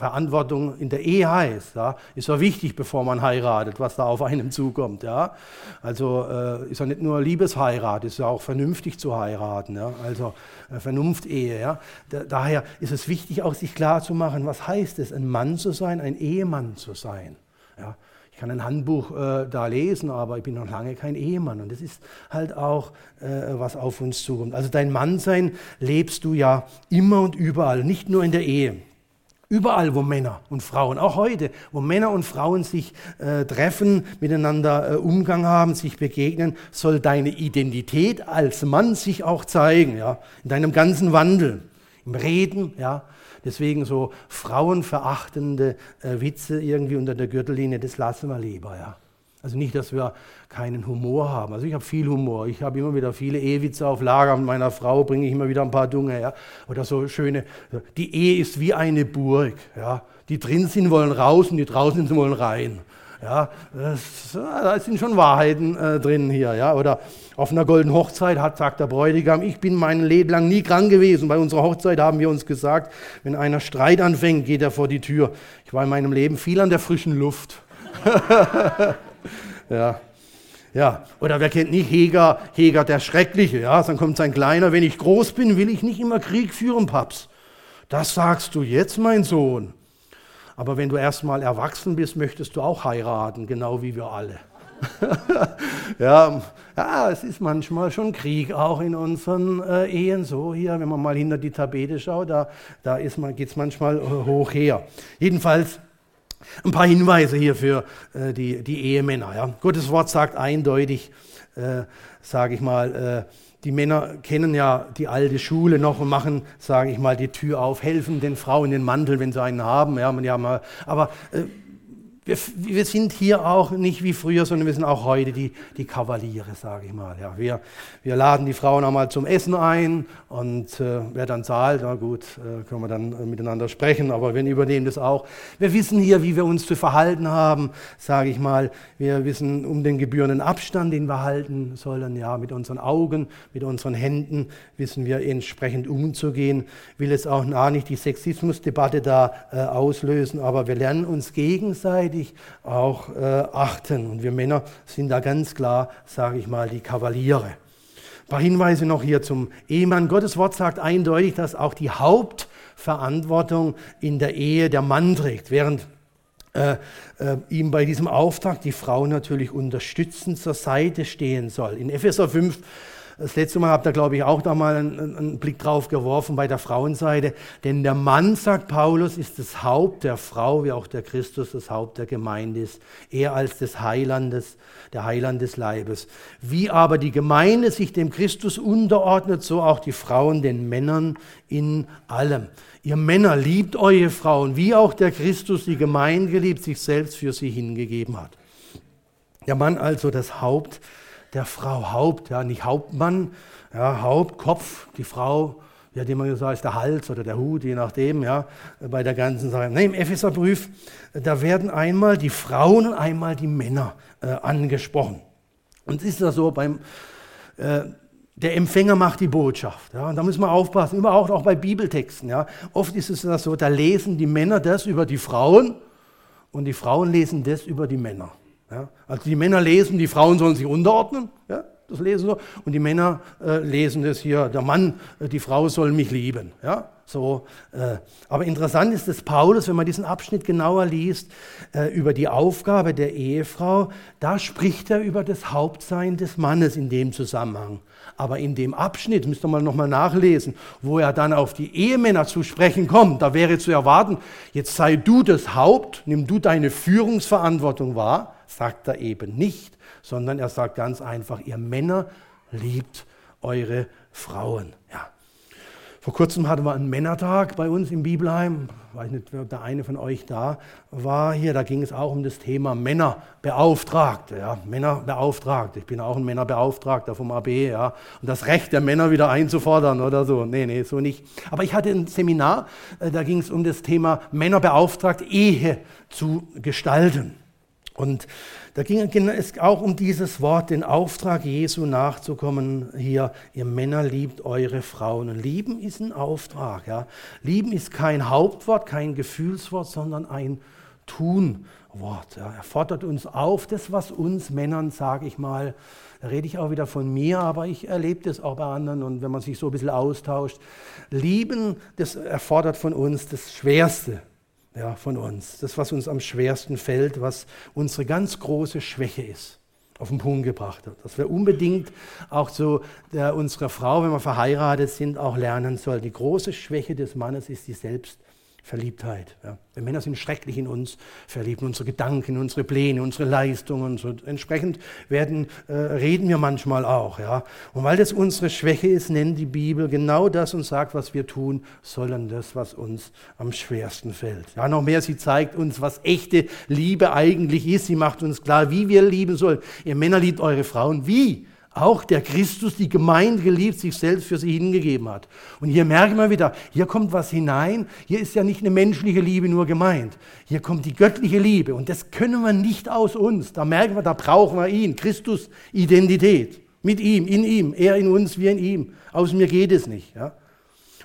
A: Verantwortung in der Ehe heißt, ja, ist ja wichtig, bevor man heiratet, was da auf einem zukommt. Ja. Also äh, ist ja nicht nur Liebesheirat, ist ja auch vernünftig zu heiraten, ja. also äh, Vernunftehe. Ja. Da, daher ist es wichtig, auch sich klar zu machen, was heißt es, ein Mann zu sein, ein Ehemann zu sein. Ja. Ich kann ein Handbuch äh, da lesen, aber ich bin noch lange kein Ehemann. Und das ist halt auch, äh, was auf uns zukommt. Also dein Mannsein lebst du ja immer und überall, nicht nur in der Ehe. Überall, wo Männer und Frauen, auch heute, wo Männer und Frauen sich äh, treffen, miteinander äh, Umgang haben, sich begegnen, soll deine Identität als Mann sich auch zeigen, ja, in deinem ganzen Wandel, im Reden, ja. Deswegen so frauenverachtende äh, Witze irgendwie unter der Gürtellinie, das lassen wir lieber, ja. Also nicht, dass wir keinen Humor haben. Also ich habe viel Humor. Ich habe immer wieder viele Ehewitze auf Lager. Mit meiner Frau bringe ich immer wieder ein paar Dunge her. Oder so schöne. Die Ehe ist wie eine Burg. Ja. Die drin sind, wollen raus und die draußen sind, wollen rein. Ja, das, da sind schon Wahrheiten äh, drin hier. Ja. Oder auf einer goldenen Hochzeit hat, sagt der Bräutigam, ich bin mein Leben lang nie krank gewesen. Bei unserer Hochzeit haben wir uns gesagt, wenn einer Streit anfängt, geht er vor die Tür. Ich war in meinem Leben viel an der frischen Luft. Ja. Ja, oder wer kennt nicht Heger, Heger der Schreckliche, ja, dann kommt sein Kleiner, wenn ich groß bin, will ich nicht immer Krieg führen, Paps. Das sagst du jetzt, mein Sohn. Aber wenn du erstmal erwachsen bist, möchtest du auch heiraten, genau wie wir alle. ja, ja, es ist manchmal schon Krieg, auch in unseren äh, Ehen so hier, wenn man mal hinter die Tapete schaut, da, da geht es manchmal äh, hoch her. Jedenfalls ein paar Hinweise hier für äh, die, die Ehemänner. Ja. Gottes Wort sagt eindeutig, äh, sage ich mal, äh, die Männer kennen ja die alte Schule noch und machen, sage ich mal, die Tür auf, helfen den Frauen den Mantel, wenn sie einen haben. Ja, aber äh, wir, wir, sind hier auch nicht wie früher, sondern wir sind auch heute die, die Kavaliere, sage ich mal. Ja, wir, wir laden die Frauen auch mal zum Essen ein und äh, wer dann zahlt, na gut, äh, können wir dann äh, miteinander sprechen, aber wir übernehmen das auch. Wir wissen hier, wie wir uns zu verhalten haben, sage ich mal. Wir wissen um den gebührenden Abstand, den wir halten sollen. Ja, mit unseren Augen, mit unseren Händen wissen wir entsprechend umzugehen. Will jetzt auch nah nicht die Sexismusdebatte da äh, auslösen, aber wir lernen uns gegenseitig auch äh, achten. Und wir Männer sind da ganz klar, sage ich mal, die Kavaliere. Ein paar Hinweise noch hier zum Ehemann. Gottes Wort sagt eindeutig, dass auch die Hauptverantwortung in der Ehe der Mann trägt, während äh, äh, ihm bei diesem Auftrag die Frau natürlich unterstützend zur Seite stehen soll. In Epheser 5 das letzte Mal habt ihr, glaube ich, auch da mal einen, einen, Blick drauf geworfen bei der Frauenseite. Denn der Mann, sagt Paulus, ist das Haupt der Frau, wie auch der Christus das Haupt der Gemeinde ist. Er als des Heilandes, der Heiland des Leibes. Wie aber die Gemeinde sich dem Christus unterordnet, so auch die Frauen den Männern in allem. Ihr Männer liebt eure Frauen, wie auch der Christus die Gemeinde geliebt, sich selbst für sie hingegeben hat. Der Mann also das Haupt der Frau Haupt, ja, nicht Hauptmann, ja, Haupt, Kopf, die Frau, wie hat immer gesagt, ist der Hals oder der Hut, je nachdem, ja, bei der ganzen Sache. Nee, Im Epheserbrief, da werden einmal die Frauen und einmal die Männer äh, angesprochen. Und es ist ja so beim, äh, der Empfänger macht die Botschaft. Ja, und da müssen wir aufpassen, überhaupt auch bei Bibeltexten. Ja. Oft ist es so, da lesen die Männer das über die Frauen und die Frauen lesen das über die Männer. Ja? Also die Männer lesen, die Frauen sollen sich unterordnen. Ja? Das lesen so. Und die Männer äh, lesen das hier, der Mann, äh, die Frau soll mich lieben. Ja? So, äh, aber interessant ist, dass Paulus, wenn man diesen Abschnitt genauer liest, äh, über die Aufgabe der Ehefrau, da spricht er über das Hauptsein des Mannes in dem Zusammenhang. Aber in dem Abschnitt, müsst ihr mal nochmal nachlesen, wo er dann auf die Ehemänner zu sprechen kommt, da wäre zu erwarten, jetzt sei du das Haupt, nimm du deine Führungsverantwortung wahr sagt er eben nicht, sondern er sagt ganz einfach, ihr Männer liebt eure Frauen. Ja. Vor kurzem hatten wir einen Männertag bei uns im Bibelheim. Ich weiß nicht, ob der eine von euch da war hier. Da ging es auch um das Thema Männerbeauftragte. Ja. Männerbeauftragte. Ich bin auch ein Männerbeauftragter vom AB. Ja. Und das Recht der Männer wieder einzufordern oder so. Nee, nee, so nicht. Aber ich hatte ein Seminar, äh, da ging es um das Thema Männerbeauftragte, Ehe zu gestalten. Und Da ging es auch um dieses Wort, den Auftrag Jesu nachzukommen. Hier, ihr Männer liebt eure Frauen. Und lieben ist ein Auftrag. Ja. Lieben ist kein Hauptwort, kein Gefühlswort, sondern ein Tunwort. Ja. Er fordert uns auf, das, was uns Männern, sage ich mal, da rede ich auch wieder von mir, aber ich erlebe das auch bei anderen. Und wenn man sich so ein bisschen austauscht, lieben, das erfordert von uns das Schwerste ja, von uns. Das, was uns am schwersten fällt, was unsere ganz große Schwäche ist, auf den Punkt gebracht hat. Dass wir unbedingt auch zu unserer Frau, wenn wir verheiratet sind, auch lernen sollen. Die große Schwäche des Mannes ist die Selbst. Verliebtheit. Ja. Wir Männer sind schrecklich in uns verliebt, in unsere Gedanken, unsere Pläne, unsere Leistungen. So entsprechend werden, äh, reden wir manchmal auch. Ja. Und weil das unsere Schwäche ist, nennt die Bibel genau das und sagt, was wir tun sollen, das, was uns am schwersten fällt. Ja, noch mehr, sie zeigt uns, was echte Liebe eigentlich ist. Sie macht uns klar, wie wir lieben sollen. Ihr Männer liebt eure Frauen. Wie? Auch der Christus die Gemeinde geliebt, sich selbst für sie hingegeben hat. Und hier merken wir wieder, hier kommt was hinein. Hier ist ja nicht eine menschliche Liebe nur gemeint. Hier kommt die göttliche Liebe. Und das können wir nicht aus uns. Da merken wir, da brauchen wir ihn. Christus Identität. Mit ihm, in ihm. Er in uns, wir in ihm. Aus mir geht es nicht. Ja?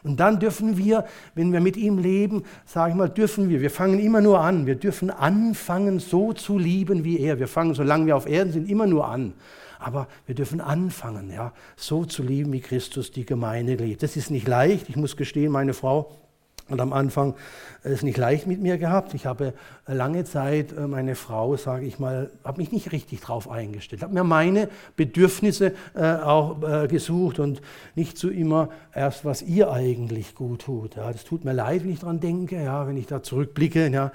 A: Und dann dürfen wir, wenn wir mit ihm leben, sage ich mal, dürfen wir, wir fangen immer nur an, wir dürfen anfangen, so zu lieben wie er. Wir fangen, solange wir auf Erden sind, immer nur an. Aber wir dürfen anfangen, ja, so zu lieben, wie Christus die Gemeinde liebt. Das ist nicht leicht. Ich muss gestehen, meine Frau und am Anfang es nicht leicht mit mir gehabt. Ich habe lange Zeit äh, meine Frau, sage ich mal, habe mich nicht richtig drauf eingestellt. Habe mir meine Bedürfnisse äh, auch äh, gesucht und nicht so immer erst, was ihr eigentlich gut tut. Ja, das tut mir leid, wenn ich daran denke, ja, wenn ich da zurückblicke, ja,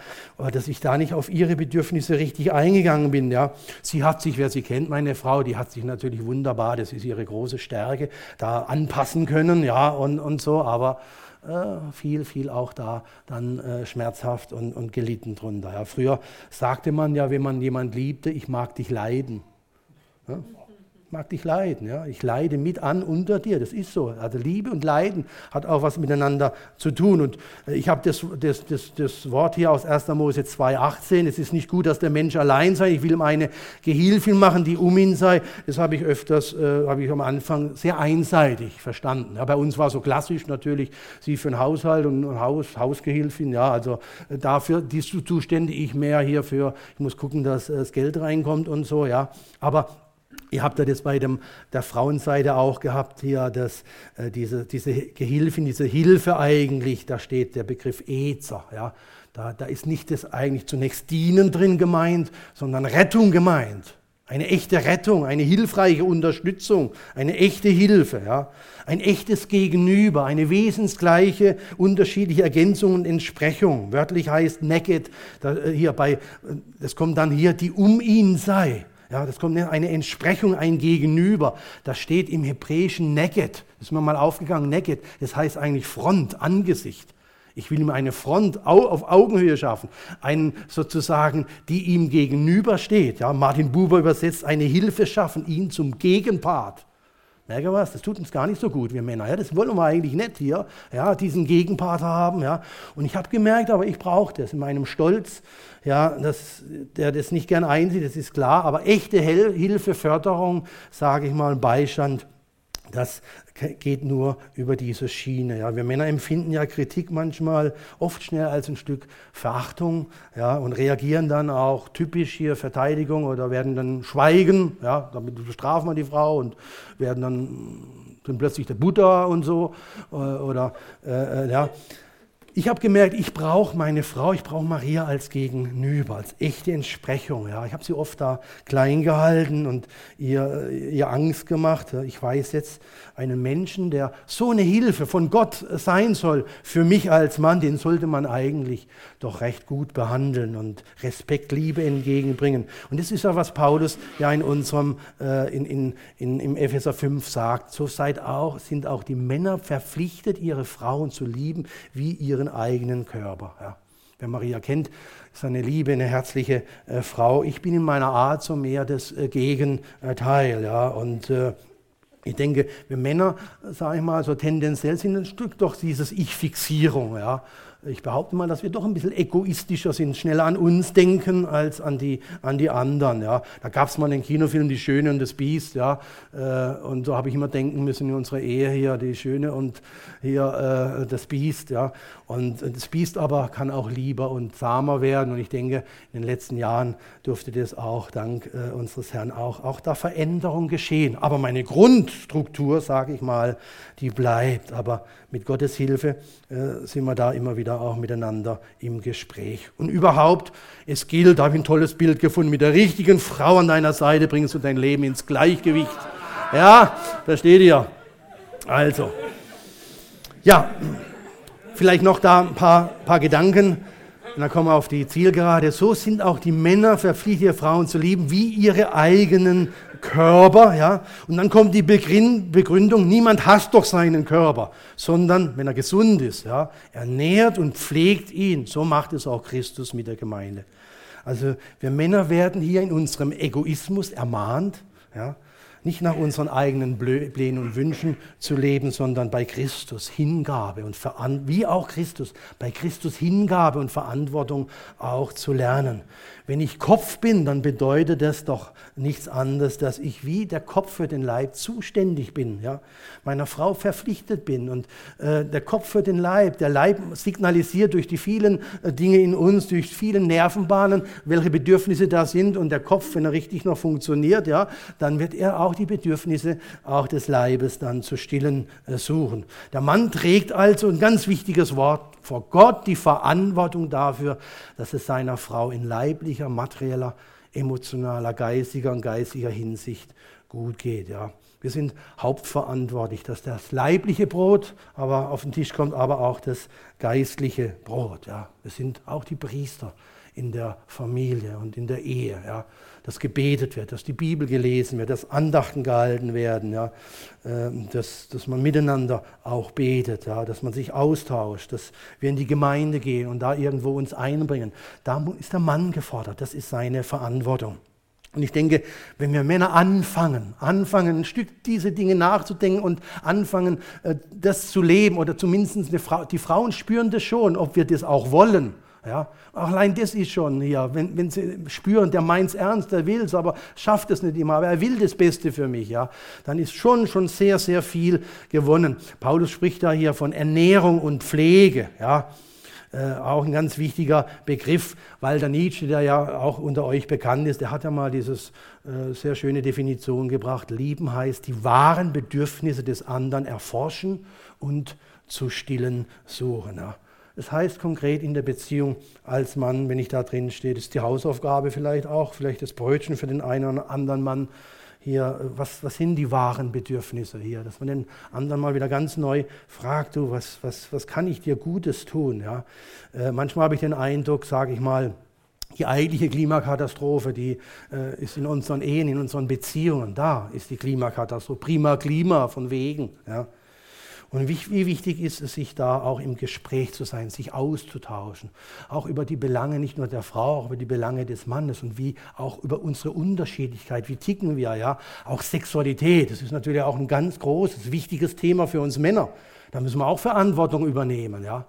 A: dass ich da nicht auf ihre Bedürfnisse richtig eingegangen bin. Ja. Sie hat sich, wer sie kennt, meine Frau, die hat sich natürlich wunderbar, das ist ihre große Stärke, da anpassen können, ja, und, und so, aber äh, viel, viel auch da dann äh, schmerzhaft und, und gelitten drunter. Ja. Früher sagte man ja, wenn man jemand liebte, ich mag dich leiden. Ja mag dich leiden. Ja? Ich leide mit an unter dir. Das ist so. Also Liebe und Leiden hat auch was miteinander zu tun. Und äh, ich habe das, das, das, das Wort hier aus 1. Mose 2,18. Es ist nicht gut, dass der Mensch allein sei. Ich will ihm eine Gehilfin machen, die um ihn sei. Das habe ich öfters, äh, habe ich am Anfang sehr einseitig verstanden. Ja, bei uns war so klassisch natürlich sie für den Haushalt und Haus, Hausgehilfin. Ja, also äh, dafür die zuständig, ich mehr hier für, ich muss gucken, dass äh, das Geld reinkommt und so. Ja, aber Ihr habt ja das bei dem, der Frauenseite auch gehabt, hier das, äh, diese, diese Gehilfin, diese Hilfe eigentlich, da steht der Begriff Ezer. Ja. Da, da ist nicht das eigentlich zunächst Dienen drin gemeint, sondern Rettung gemeint. Eine echte Rettung, eine hilfreiche Unterstützung, eine echte Hilfe, ja. ein echtes Gegenüber, eine wesensgleiche, unterschiedliche Ergänzung und Entsprechung. Wörtlich heißt naked, da, äh, hier bei, äh, das kommt dann hier, die um ihn sei. Ja, das kommt eine Entsprechung, ein Gegenüber. Das steht im Hebräischen Neged. Das ist mir mal aufgegangen. Neged, das heißt eigentlich Front, Angesicht. Ich will ihm eine Front auf Augenhöhe schaffen, einen sozusagen, die ihm gegenübersteht. Ja, Martin Buber übersetzt eine Hilfe schaffen, ihn zum Gegenpart. Merke was, das tut uns gar nicht so gut, wir Männer. Ja, das wollen wir eigentlich nicht hier, ja, diesen Gegenpart haben. Ja. Und ich habe gemerkt, aber ich brauche das in meinem Stolz, ja, dass der das nicht gern einsieht, das ist klar. Aber echte Hilfe, Förderung, sage ich mal, Beistand, das geht nur über diese Schiene. Ja. Wir Männer empfinden ja Kritik manchmal oft schnell als ein Stück Verachtung ja, und reagieren dann auch typisch hier Verteidigung oder werden dann schweigen. Ja, damit bestrafen wir die Frau und werden dann, dann plötzlich der Buddha und so. Äh, oder, äh, äh, ja. Ich habe gemerkt, ich brauche meine Frau, ich brauche Maria als Gegenüber, als echte Entsprechung. Ja. Ich habe sie oft da klein gehalten und ihr, ihr Angst gemacht. Ich weiß jetzt, einen Menschen, der so eine Hilfe von Gott sein soll, für mich als Mann, den sollte man eigentlich doch recht gut behandeln und Respekt, Liebe entgegenbringen. Und das ist ja, was Paulus ja in unserem, äh, in, in, in, im Epheser 5 sagt. So seid auch, sind auch die Männer verpflichtet, ihre Frauen zu lieben wie ihren eigenen Körper. Ja. Wer Maria kennt, ist eine liebe, eine herzliche äh, Frau. Ich bin in meiner Art so mehr das äh, Gegenteil. Ja. Und äh, ich denke, wir Männer, sage ich mal, so tendenziell sind ein Stück doch dieses Ich-Fixierung. Ja? Ich behaupte mal, dass wir doch ein bisschen egoistischer sind, schneller an uns denken als an die, an die anderen. Ja. Da gab es mal den Kinofilm Die Schöne und das Biest. Ja. Äh, und so habe ich immer denken müssen in unserer Ehe hier, die Schöne und hier äh, das Biest. Ja. Und das Biest aber kann auch lieber und zahmer werden. Und ich denke, in den letzten Jahren durfte das auch dank äh, unseres Herrn auch, auch da Veränderung geschehen. Aber meine Grundstruktur, sage ich mal, die bleibt. Aber mit Gottes Hilfe sind wir da immer wieder auch miteinander im Gespräch. Und überhaupt, es gilt, da habe ich ein tolles Bild gefunden, mit der richtigen Frau an deiner Seite bringst du dein Leben ins Gleichgewicht. Ja, versteht ihr? Also, ja, vielleicht noch da ein paar, paar Gedanken. Und dann kommen wir auf die Zielgerade. So sind auch die Männer verpflichtet, ihre Frauen zu lieben, wie ihre eigenen Körper, ja. Und dann kommt die Begründung, niemand hasst doch seinen Körper, sondern wenn er gesund ist, ja, ernährt und pflegt ihn. So macht es auch Christus mit der Gemeinde. Also wir Männer werden hier in unserem Egoismus ermahnt, ja, nicht nach unseren eigenen Plänen und Wünschen zu leben, sondern bei Christus Hingabe und wie auch Christus, bei Christus Hingabe und Verantwortung auch zu lernen. Wenn ich Kopf bin, dann bedeutet das doch nichts anderes, dass ich wie der Kopf für den Leib zuständig bin, ja? meiner Frau verpflichtet bin. Und äh, der Kopf für den Leib, der Leib signalisiert durch die vielen äh, Dinge in uns, durch viele Nervenbahnen, welche Bedürfnisse da sind. Und der Kopf, wenn er richtig noch funktioniert, ja, dann wird er auch die Bedürfnisse auch des Leibes dann zu stillen äh, suchen. Der Mann trägt also ein ganz wichtiges Wort vor Gott die Verantwortung dafür, dass es seiner Frau in leiblicher, materieller, emotionaler, geistiger und geistiger Hinsicht gut geht. Ja. Wir sind hauptverantwortlich, dass das leibliche Brot aber auf den Tisch kommt, aber auch das geistliche Brot. Ja. Wir sind auch die Priester in der Familie und in der Ehe. Ja dass gebetet wird, dass die Bibel gelesen wird, dass Andachten gehalten werden, ja, ähm, dass, dass man miteinander auch betet, ja, dass man sich austauscht, dass wir in die Gemeinde gehen und da irgendwo uns einbringen. Da ist der Mann gefordert, das ist seine Verantwortung. Und ich denke, wenn wir Männer anfangen, anfangen, ein Stück diese Dinge nachzudenken und anfangen, äh, das zu leben, oder zumindest Frau, die Frauen spüren das schon, ob wir das auch wollen ja, allein das ist schon hier, wenn, wenn sie spüren, der meint es ernst, der will es, aber schafft es nicht immer, aber er will das Beste für mich, ja, dann ist schon, schon sehr, sehr viel gewonnen. Paulus spricht da hier von Ernährung und Pflege, ja, äh, auch ein ganz wichtiger Begriff, weil der Nietzsche, der ja auch unter euch bekannt ist, der hat ja mal dieses äh, sehr schöne Definition gebracht. Lieben heißt die wahren Bedürfnisse des anderen erforschen und zu stillen suchen. Ja. Das heißt konkret in der Beziehung als Mann, wenn ich da drin stehe, ist die Hausaufgabe vielleicht auch, vielleicht das Brötchen für den einen oder anderen Mann hier, was, was sind die wahren Bedürfnisse hier? Dass man den anderen mal wieder ganz neu fragt, du, was, was, was kann ich dir Gutes tun? Ja? Äh, manchmal habe ich den Eindruck, sage ich mal, die eigentliche Klimakatastrophe, die äh, ist in unseren Ehen, in unseren Beziehungen. Da ist die Klimakatastrophe. Prima Klima von wegen. Ja? Und wie, wichtig ist es, sich da auch im Gespräch zu sein, sich auszutauschen. Auch über die Belange nicht nur der Frau, auch über die Belange des Mannes und wie auch über unsere Unterschiedlichkeit, wie ticken wir, ja. Auch Sexualität, das ist natürlich auch ein ganz großes, wichtiges Thema für uns Männer. Da müssen wir auch Verantwortung übernehmen, ja.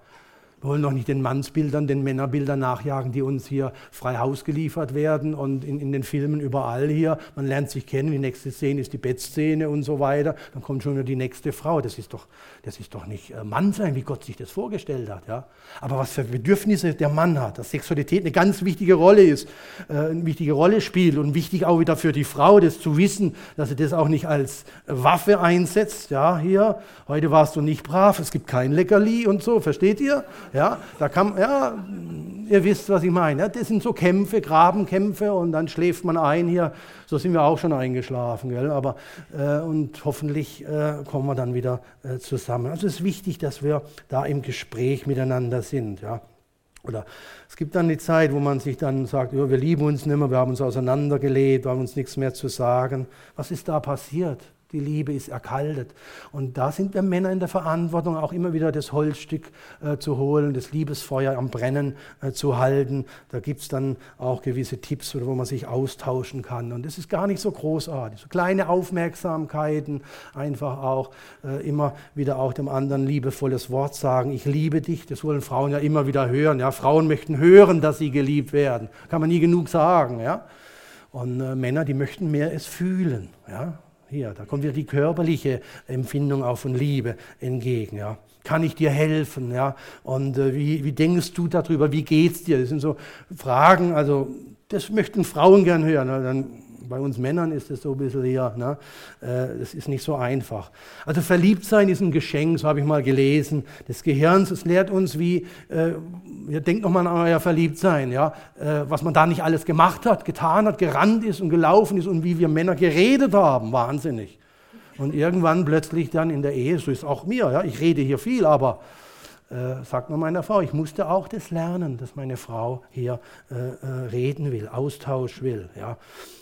A: Wir wollen doch nicht den Mannsbildern, den Männerbildern nachjagen, die uns hier frei Haus geliefert werden und in, in den Filmen überall hier. Man lernt sich kennen, die nächste Szene ist die Bettszene und so weiter. Dann kommt schon wieder die nächste Frau. Das ist doch, das ist doch nicht äh, Mann sein, wie Gott sich das vorgestellt hat. Ja? Aber was für Bedürfnisse der Mann hat, dass Sexualität eine ganz wichtige Rolle ist, äh, eine wichtige Rolle spielt und wichtig auch wieder für die Frau, das zu wissen, dass sie das auch nicht als Waffe einsetzt. Ja, hier, heute warst du nicht brav, es gibt kein Leckerli und so, versteht ihr? Ja, da kann, ja, ihr wisst, was ich meine. Das sind so Kämpfe, Grabenkämpfe und dann schläft man ein hier. So sind wir auch schon eingeschlafen, gell? Aber, äh, und hoffentlich äh, kommen wir dann wieder äh, zusammen. Also es ist wichtig, dass wir da im Gespräch miteinander sind, ja. Oder es gibt dann die Zeit, wo man sich dann sagt, ja, wir lieben uns nicht mehr, wir haben uns auseinandergelebt, wir haben uns nichts mehr zu sagen. Was ist da passiert? Die Liebe ist erkaltet. Und da sind wir Männer in der Verantwortung, auch immer wieder das Holzstück äh, zu holen, das Liebesfeuer am Brennen äh, zu halten. Da gibt es dann auch gewisse Tipps, wo man sich austauschen kann. Und das ist gar nicht so großartig. So kleine Aufmerksamkeiten, einfach auch äh, immer wieder auch dem anderen liebevolles Wort sagen. Ich liebe dich. Das wollen Frauen ja immer wieder hören. Ja, Frauen möchten hören, dass sie geliebt werden. Kann man nie genug sagen. Ja. Und äh, Männer, die möchten mehr es fühlen. Ja. Hier, da kommt wieder die körperliche Empfindung auch von Liebe entgegen. Ja. Kann ich dir helfen? Ja? Und äh, wie, wie denkst du darüber? Wie geht's dir? Das sind so Fragen, also das möchten Frauen gern hören. Dann bei uns Männern ist es so ein bisschen hier, ne? Äh, das ist nicht so einfach. Also verliebt sein ist ein Geschenk, so habe ich mal gelesen, des Gehirns. Es lehrt uns, wie, äh, ihr denkt nochmal an euer Verliebtsein, ja? Äh, was man da nicht alles gemacht hat, getan hat, gerannt ist und gelaufen ist und wie wir Männer geredet haben, wahnsinnig. Und irgendwann plötzlich dann in der Ehe, so ist auch mir, ja? ich rede hier viel, aber äh, sagt nur meiner Frau, ich musste auch das lernen, dass meine Frau hier äh, äh, reden will, Austausch will. Ja.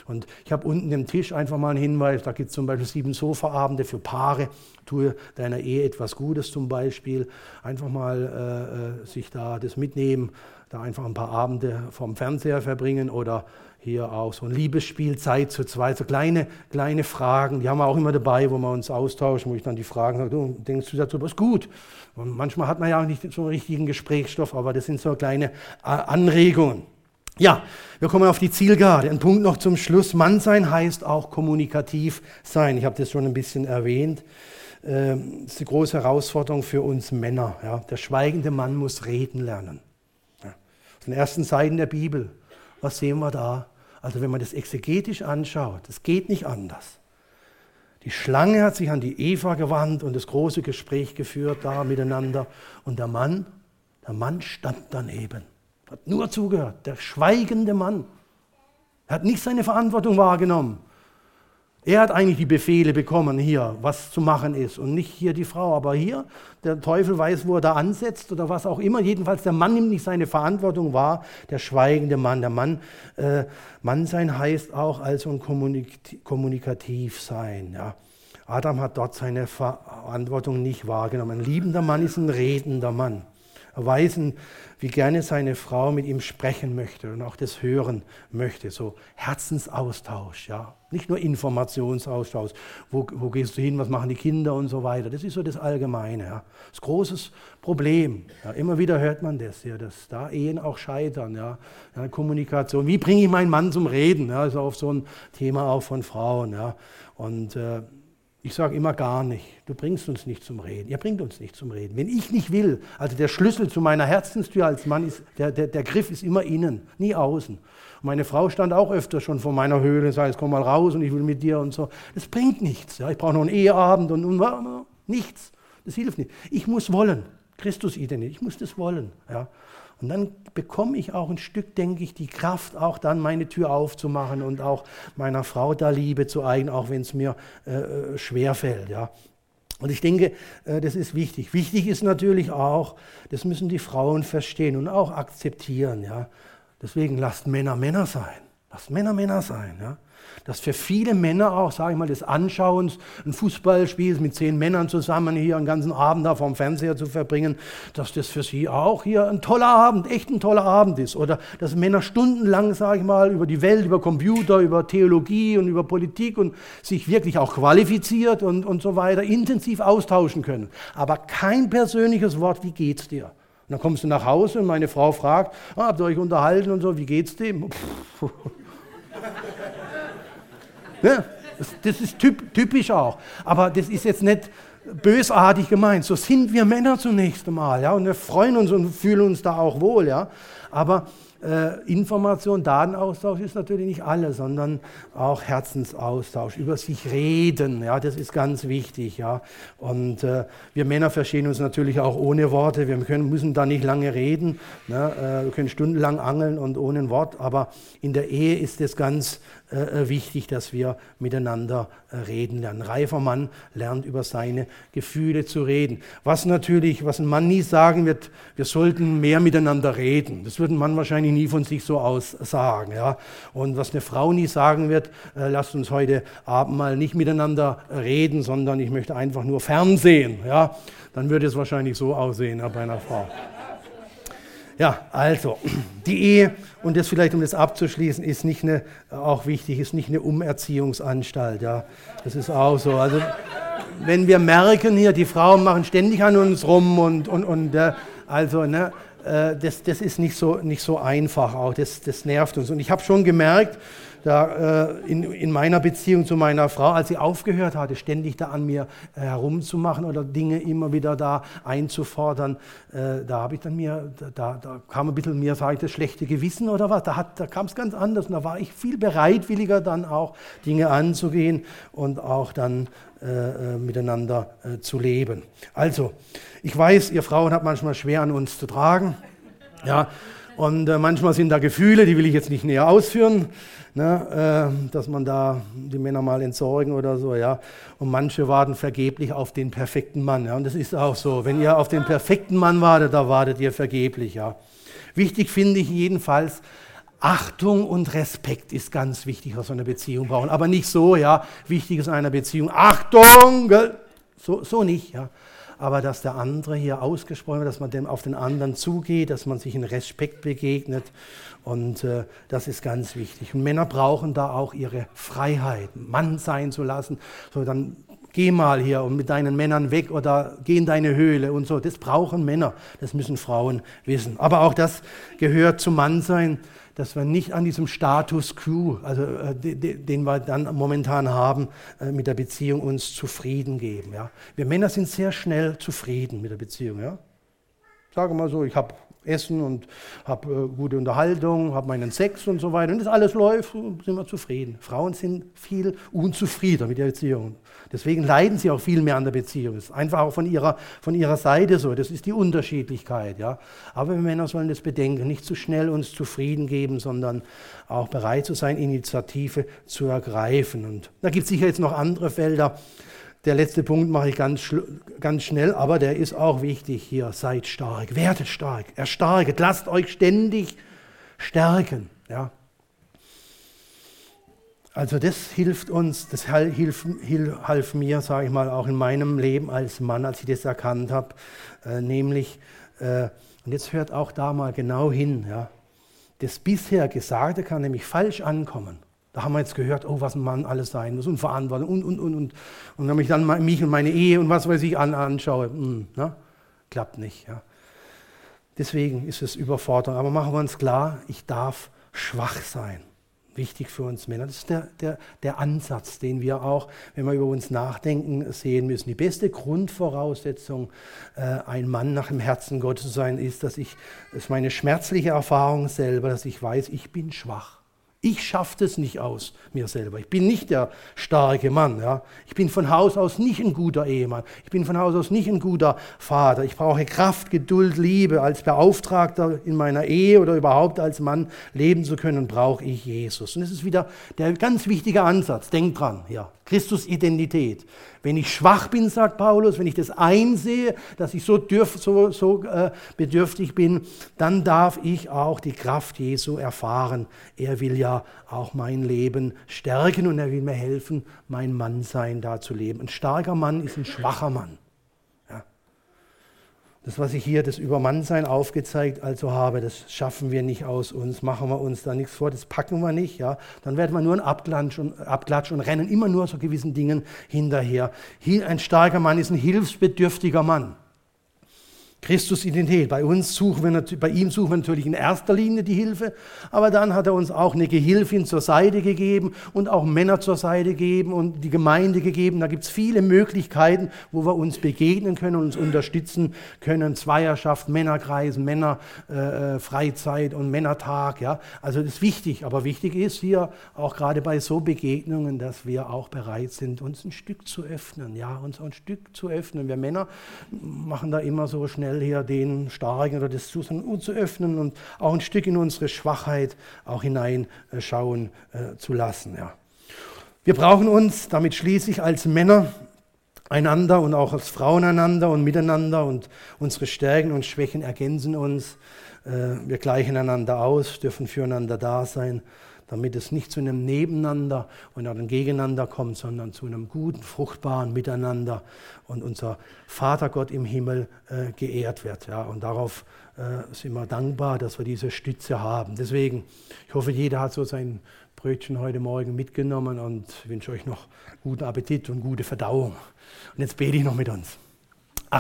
A: Und ich habe unten im Tisch einfach mal einen Hinweis, da gibt es zum Beispiel sieben Sofaabende für Paare, tue deiner Ehe etwas Gutes zum Beispiel, einfach mal äh, äh, sich da das mitnehmen, da einfach ein paar Abende vorm Fernseher verbringen oder hier auch so ein Liebesspielzeit zu zweit, so kleine, kleine Fragen, die haben wir auch immer dabei, wo wir uns austauschen, wo ich dann die Fragen sage, du denkst du dazu, was gut? Und manchmal hat man ja auch nicht so einen richtigen Gesprächsstoff, aber das sind so kleine äh, Anregungen. Ja, wir kommen auf die Zielgerade. Ein Punkt noch zum Schluss. Mann sein heißt auch kommunikativ sein. Ich habe das schon ein bisschen erwähnt. Ähm, das ist eine große Herausforderung für uns Männer. Der schweigende Mann muss reden lernen. Auf den ersten Seiten der Bibel, was sehen wir da? Also wenn man das exegetisch anschaut, es geht nicht anders. Die Schlange hat sich an die Eva gewandt und das große Gespräch geführt da miteinander. Und der Mann, der Mann stand daneben, hat nur zugehört, der schweigende Mann. Er hat nicht seine Verantwortung wahrgenommen. Er hat eigentlich die Befehle bekommen hier, was zu machen ist und nicht hier die Frau. Aber hier, der Teufel weiß, wo er da ansetzt oder was auch immer. Jedenfalls, der Mann nimmt nicht seine Verantwortung wahr, der schweigende Mann. Der Mann, äh, Mann sein heißt auch also ein Kommunik kommunikativ sein. Ja. Adam hat dort seine Verantwortung nicht wahrgenommen. Ein liebender Mann ist ein redender Mann erweisen, wie gerne seine Frau mit ihm sprechen möchte und auch das hören möchte. So Herzensaustausch, ja. Nicht nur Informationsaustausch. Wo, wo gehst du hin, was machen die Kinder und so weiter. Das ist so das Allgemeine. Ja. Das großes Problem. Ja. Immer wieder hört man das, ja, dass da Ehen auch scheitern. Ja. ja Kommunikation. Wie bringe ich meinen Mann zum Reden? Ja, ist auch so ein Thema auch von Frauen. Ja. Und äh, ich sage immer gar nicht. Du bringst uns nicht zum Reden. Ihr bringt uns nicht zum Reden. Wenn ich nicht will, also der Schlüssel zu meiner Herzenstür als Mann ist, der, der, der Griff ist immer innen, nie außen. Und meine Frau stand auch öfter schon vor meiner Höhle und sagte, komm mal raus und ich will mit dir und so. Das bringt nichts. Ja. Ich brauche noch einen Eheabend und, und nichts. Das hilft nicht. Ich muss wollen. Christus identität. Ich muss das wollen. Ja. Und dann bekomme ich auch ein Stück, denke ich, die Kraft, auch dann meine Tür aufzumachen und auch meiner Frau da Liebe zu eigen, auch wenn es mir äh, äh schwerfällt. Ja. Und ich denke, äh, das ist wichtig. Wichtig ist natürlich auch, das müssen die Frauen verstehen und auch akzeptieren. Ja. Deswegen lasst Männer Männer sein. Lasst Männer Männer sein. Ja dass für viele Männer auch, sage ich mal, des Anschauens, ein Fußballspiel mit zehn Männern zusammen hier einen ganzen Abend da vorm Fernseher zu verbringen, dass das für sie auch hier ein toller Abend, echt ein toller Abend ist. Oder dass Männer stundenlang, sage ich mal, über die Welt, über Computer, über Theologie und über Politik und sich wirklich auch qualifiziert und, und so weiter intensiv austauschen können. Aber kein persönliches Wort, wie geht's dir? Und dann kommst du nach Hause und meine Frau fragt, ah, habt ihr euch unterhalten und so, wie geht's dem? Ne? Das, ist typ, typisch auch. Aber das ist jetzt nicht bösartig gemeint. So sind wir Männer zunächst einmal. Ja? Und wir freuen uns und fühlen uns da auch wohl. Ja? Aber äh, Information, Datenaustausch ist natürlich nicht alles, sondern auch Herzensaustausch, über sich reden, ja, das ist ganz wichtig, ja. Und äh, wir Männer verstehen uns natürlich auch ohne Worte, wir können, müssen da nicht lange reden, ne? äh, wir können stundenlang angeln und ohne ein Wort, aber in der Ehe ist das ganz äh, wichtig, dass wir miteinander äh, reden lernen. Ein reifer Mann lernt über seine Gefühle zu reden. Was natürlich, was ein Mann nie sagen wird, wir sollten mehr miteinander reden. Das wird ein Mann wahrscheinlich nie von sich so aus sagen. Ja? Und was eine Frau nie sagen wird, äh, lasst uns heute Abend mal nicht miteinander reden, sondern ich möchte einfach nur Fernsehen. Ja? Dann würde es wahrscheinlich so aussehen ja, bei einer Frau. Ja, also, die Ehe, und das vielleicht, um das abzuschließen, ist nicht eine, auch wichtig, ist nicht eine Umerziehungsanstalt. Ja, das ist auch so. Also, wenn wir merken hier, die Frauen machen ständig an uns rum und, und, und äh, also, ne, äh, das, das ist nicht so, nicht so einfach auch, das, das nervt uns. Und ich habe schon gemerkt, da, äh, in, in, meiner Beziehung zu meiner Frau, als sie aufgehört hatte, ständig da an mir äh, herumzumachen oder Dinge immer wieder da einzufordern, äh, da habe ich dann mir, da, da kam ein bisschen mir, sage ich, das schlechte Gewissen oder was, da, da kam es ganz anders und da war ich viel bereitwilliger dann auch Dinge anzugehen und auch dann äh, äh, miteinander äh, zu leben. Also, ich weiß, ihr Frauen habt manchmal schwer an uns zu tragen. Ja, und äh, manchmal sind da Gefühle, die will ich jetzt nicht näher ausführen, ne, äh, dass man da die Männer mal entsorgen oder so, ja. Und manche warten vergeblich auf den perfekten Mann, ja. Und das ist auch so. Wenn ihr auf den perfekten Mann wartet, da wartet ihr vergeblich, ja. Wichtig finde ich jedenfalls, Achtung und Respekt ist ganz wichtig aus einer Beziehung brauchen. Aber nicht so, ja. Wichtig ist in einer Beziehung Achtung, so, so nicht, ja aber dass der andere hier ausgesprochen wird, dass man dem auf den anderen zugeht, dass man sich in Respekt begegnet. Und äh, das ist ganz wichtig. Und Männer brauchen da auch ihre Freiheit, Mann sein zu lassen. So, dann geh mal hier und mit deinen Männern weg oder geh in deine Höhle und so. Das brauchen Männer, das müssen Frauen wissen. Aber auch das gehört zum Mannsein dass wir nicht an diesem Status quo, also äh, den wir dann momentan haben, äh, mit der Beziehung uns zufrieden geben. Ja. Wir Männer sind sehr schnell zufrieden mit der Beziehung. Ja. Sage mal so, ich habe Essen und habe äh, gute Unterhaltung, habe meinen Sex und so weiter. Und das alles läuft, sind wir zufrieden. Frauen sind viel unzufriedener mit der Beziehung. Deswegen leiden sie auch viel mehr an der Beziehung. Das ist einfach auch von ihrer, von ihrer Seite so. Das ist die Unterschiedlichkeit. Ja. Aber wir Männer sollen das bedenken, nicht zu schnell uns zufrieden geben, sondern auch bereit zu sein, Initiative zu ergreifen. Und da gibt es sicher jetzt noch andere Felder. Der letzte Punkt mache ich ganz, ganz schnell, aber der ist auch wichtig hier. Seid stark, werdet stark, erstarket, lasst euch ständig stärken. Ja. Also das hilft uns, das hilft, half mir, sage ich mal, auch in meinem Leben als Mann, als ich das erkannt habe, äh, nämlich, äh, und jetzt hört auch da mal genau hin, ja, das bisher Gesagte kann nämlich falsch ankommen. Da haben wir jetzt gehört, oh, was ein Mann alles sein muss und Verantwortung und, und, und, und. Und wenn ich dann mich und meine Ehe und was weiß ich an, anschaue, mh, hm, ne? klappt nicht. Ja. Deswegen ist es Überforderung. Aber machen wir uns klar, ich darf schwach sein. Wichtig für uns Männer. Das ist der, der, der Ansatz, den wir auch, wenn wir über uns nachdenken, sehen müssen. Die beste Grundvoraussetzung, äh, ein Mann nach dem Herzen Gottes zu sein, ist, dass ich, das ist meine schmerzliche Erfahrung selber, dass ich weiß, ich bin schwach. Ich schaffe es nicht aus mir selber. Ich bin nicht der starke Mann. Ja. Ich bin von Haus aus nicht ein guter Ehemann. Ich bin von Haus aus nicht ein guter Vater. Ich brauche Kraft, Geduld, Liebe. Als Beauftragter in meiner Ehe oder überhaupt als Mann leben zu können, brauche ich Jesus. Und das ist wieder der ganz wichtige Ansatz. Denkt dran, ja. Christus Identität. Wenn ich schwach bin, sagt Paulus, wenn ich das einsehe, dass ich so, dürf, so, so äh, bedürftig bin, dann darf ich auch die Kraft Jesu erfahren. Er will ja auch mein Leben stärken und er will mir helfen, mein Mannsein da zu leben. Ein starker Mann ist ein schwacher Mann. Das, was ich hier, das Übermannsein aufgezeigt also habe, das schaffen wir nicht aus uns, machen wir uns da nichts vor, das packen wir nicht. Ja? Dann werden wir nur ein Abklatsch und, Abklatsch und rennen immer nur so gewissen Dingen hinterher. Ein starker Mann ist ein hilfsbedürftiger Mann. Christus Identität. Bei uns suchen wir, bei ihm suchen wir natürlich in erster Linie die Hilfe, aber dann hat er uns auch eine Gehilfin zur Seite gegeben und auch Männer zur Seite gegeben und die Gemeinde gegeben. Da gibt es viele Möglichkeiten, wo wir uns begegnen können und uns unterstützen können. Zweierschaft, Männerkreisen, Männerfreizeit äh, und Männertag. Ja. Also das ist wichtig, aber wichtig ist hier auch gerade bei so Begegnungen, dass wir auch bereit sind, uns ein Stück zu öffnen, ja, uns ein Stück zu öffnen. Wir Männer machen da immer so schnell schnell hier den Starken oder das zu, sondern zu öffnen und auch ein Stück in unsere Schwachheit auch hineinschauen äh, zu lassen. Ja. Wir brauchen uns, damit schließlich als Männer einander und auch als Frauen einander und miteinander und unsere Stärken und Schwächen ergänzen uns. Äh, wir gleichen einander aus, dürfen füreinander da sein, damit es nicht zu einem Nebeneinander und einem Gegeneinander kommt, sondern zu einem guten, fruchtbaren Miteinander und unser Vater Gott im Himmel äh, geehrt wird. Ja, und darauf äh, sind wir dankbar, dass wir diese Stütze haben. Deswegen, ich hoffe, jeder hat so sein Brötchen heute Morgen mitgenommen und wünsche euch noch guten Appetit und gute Verdauung. Und jetzt bete ich noch mit uns.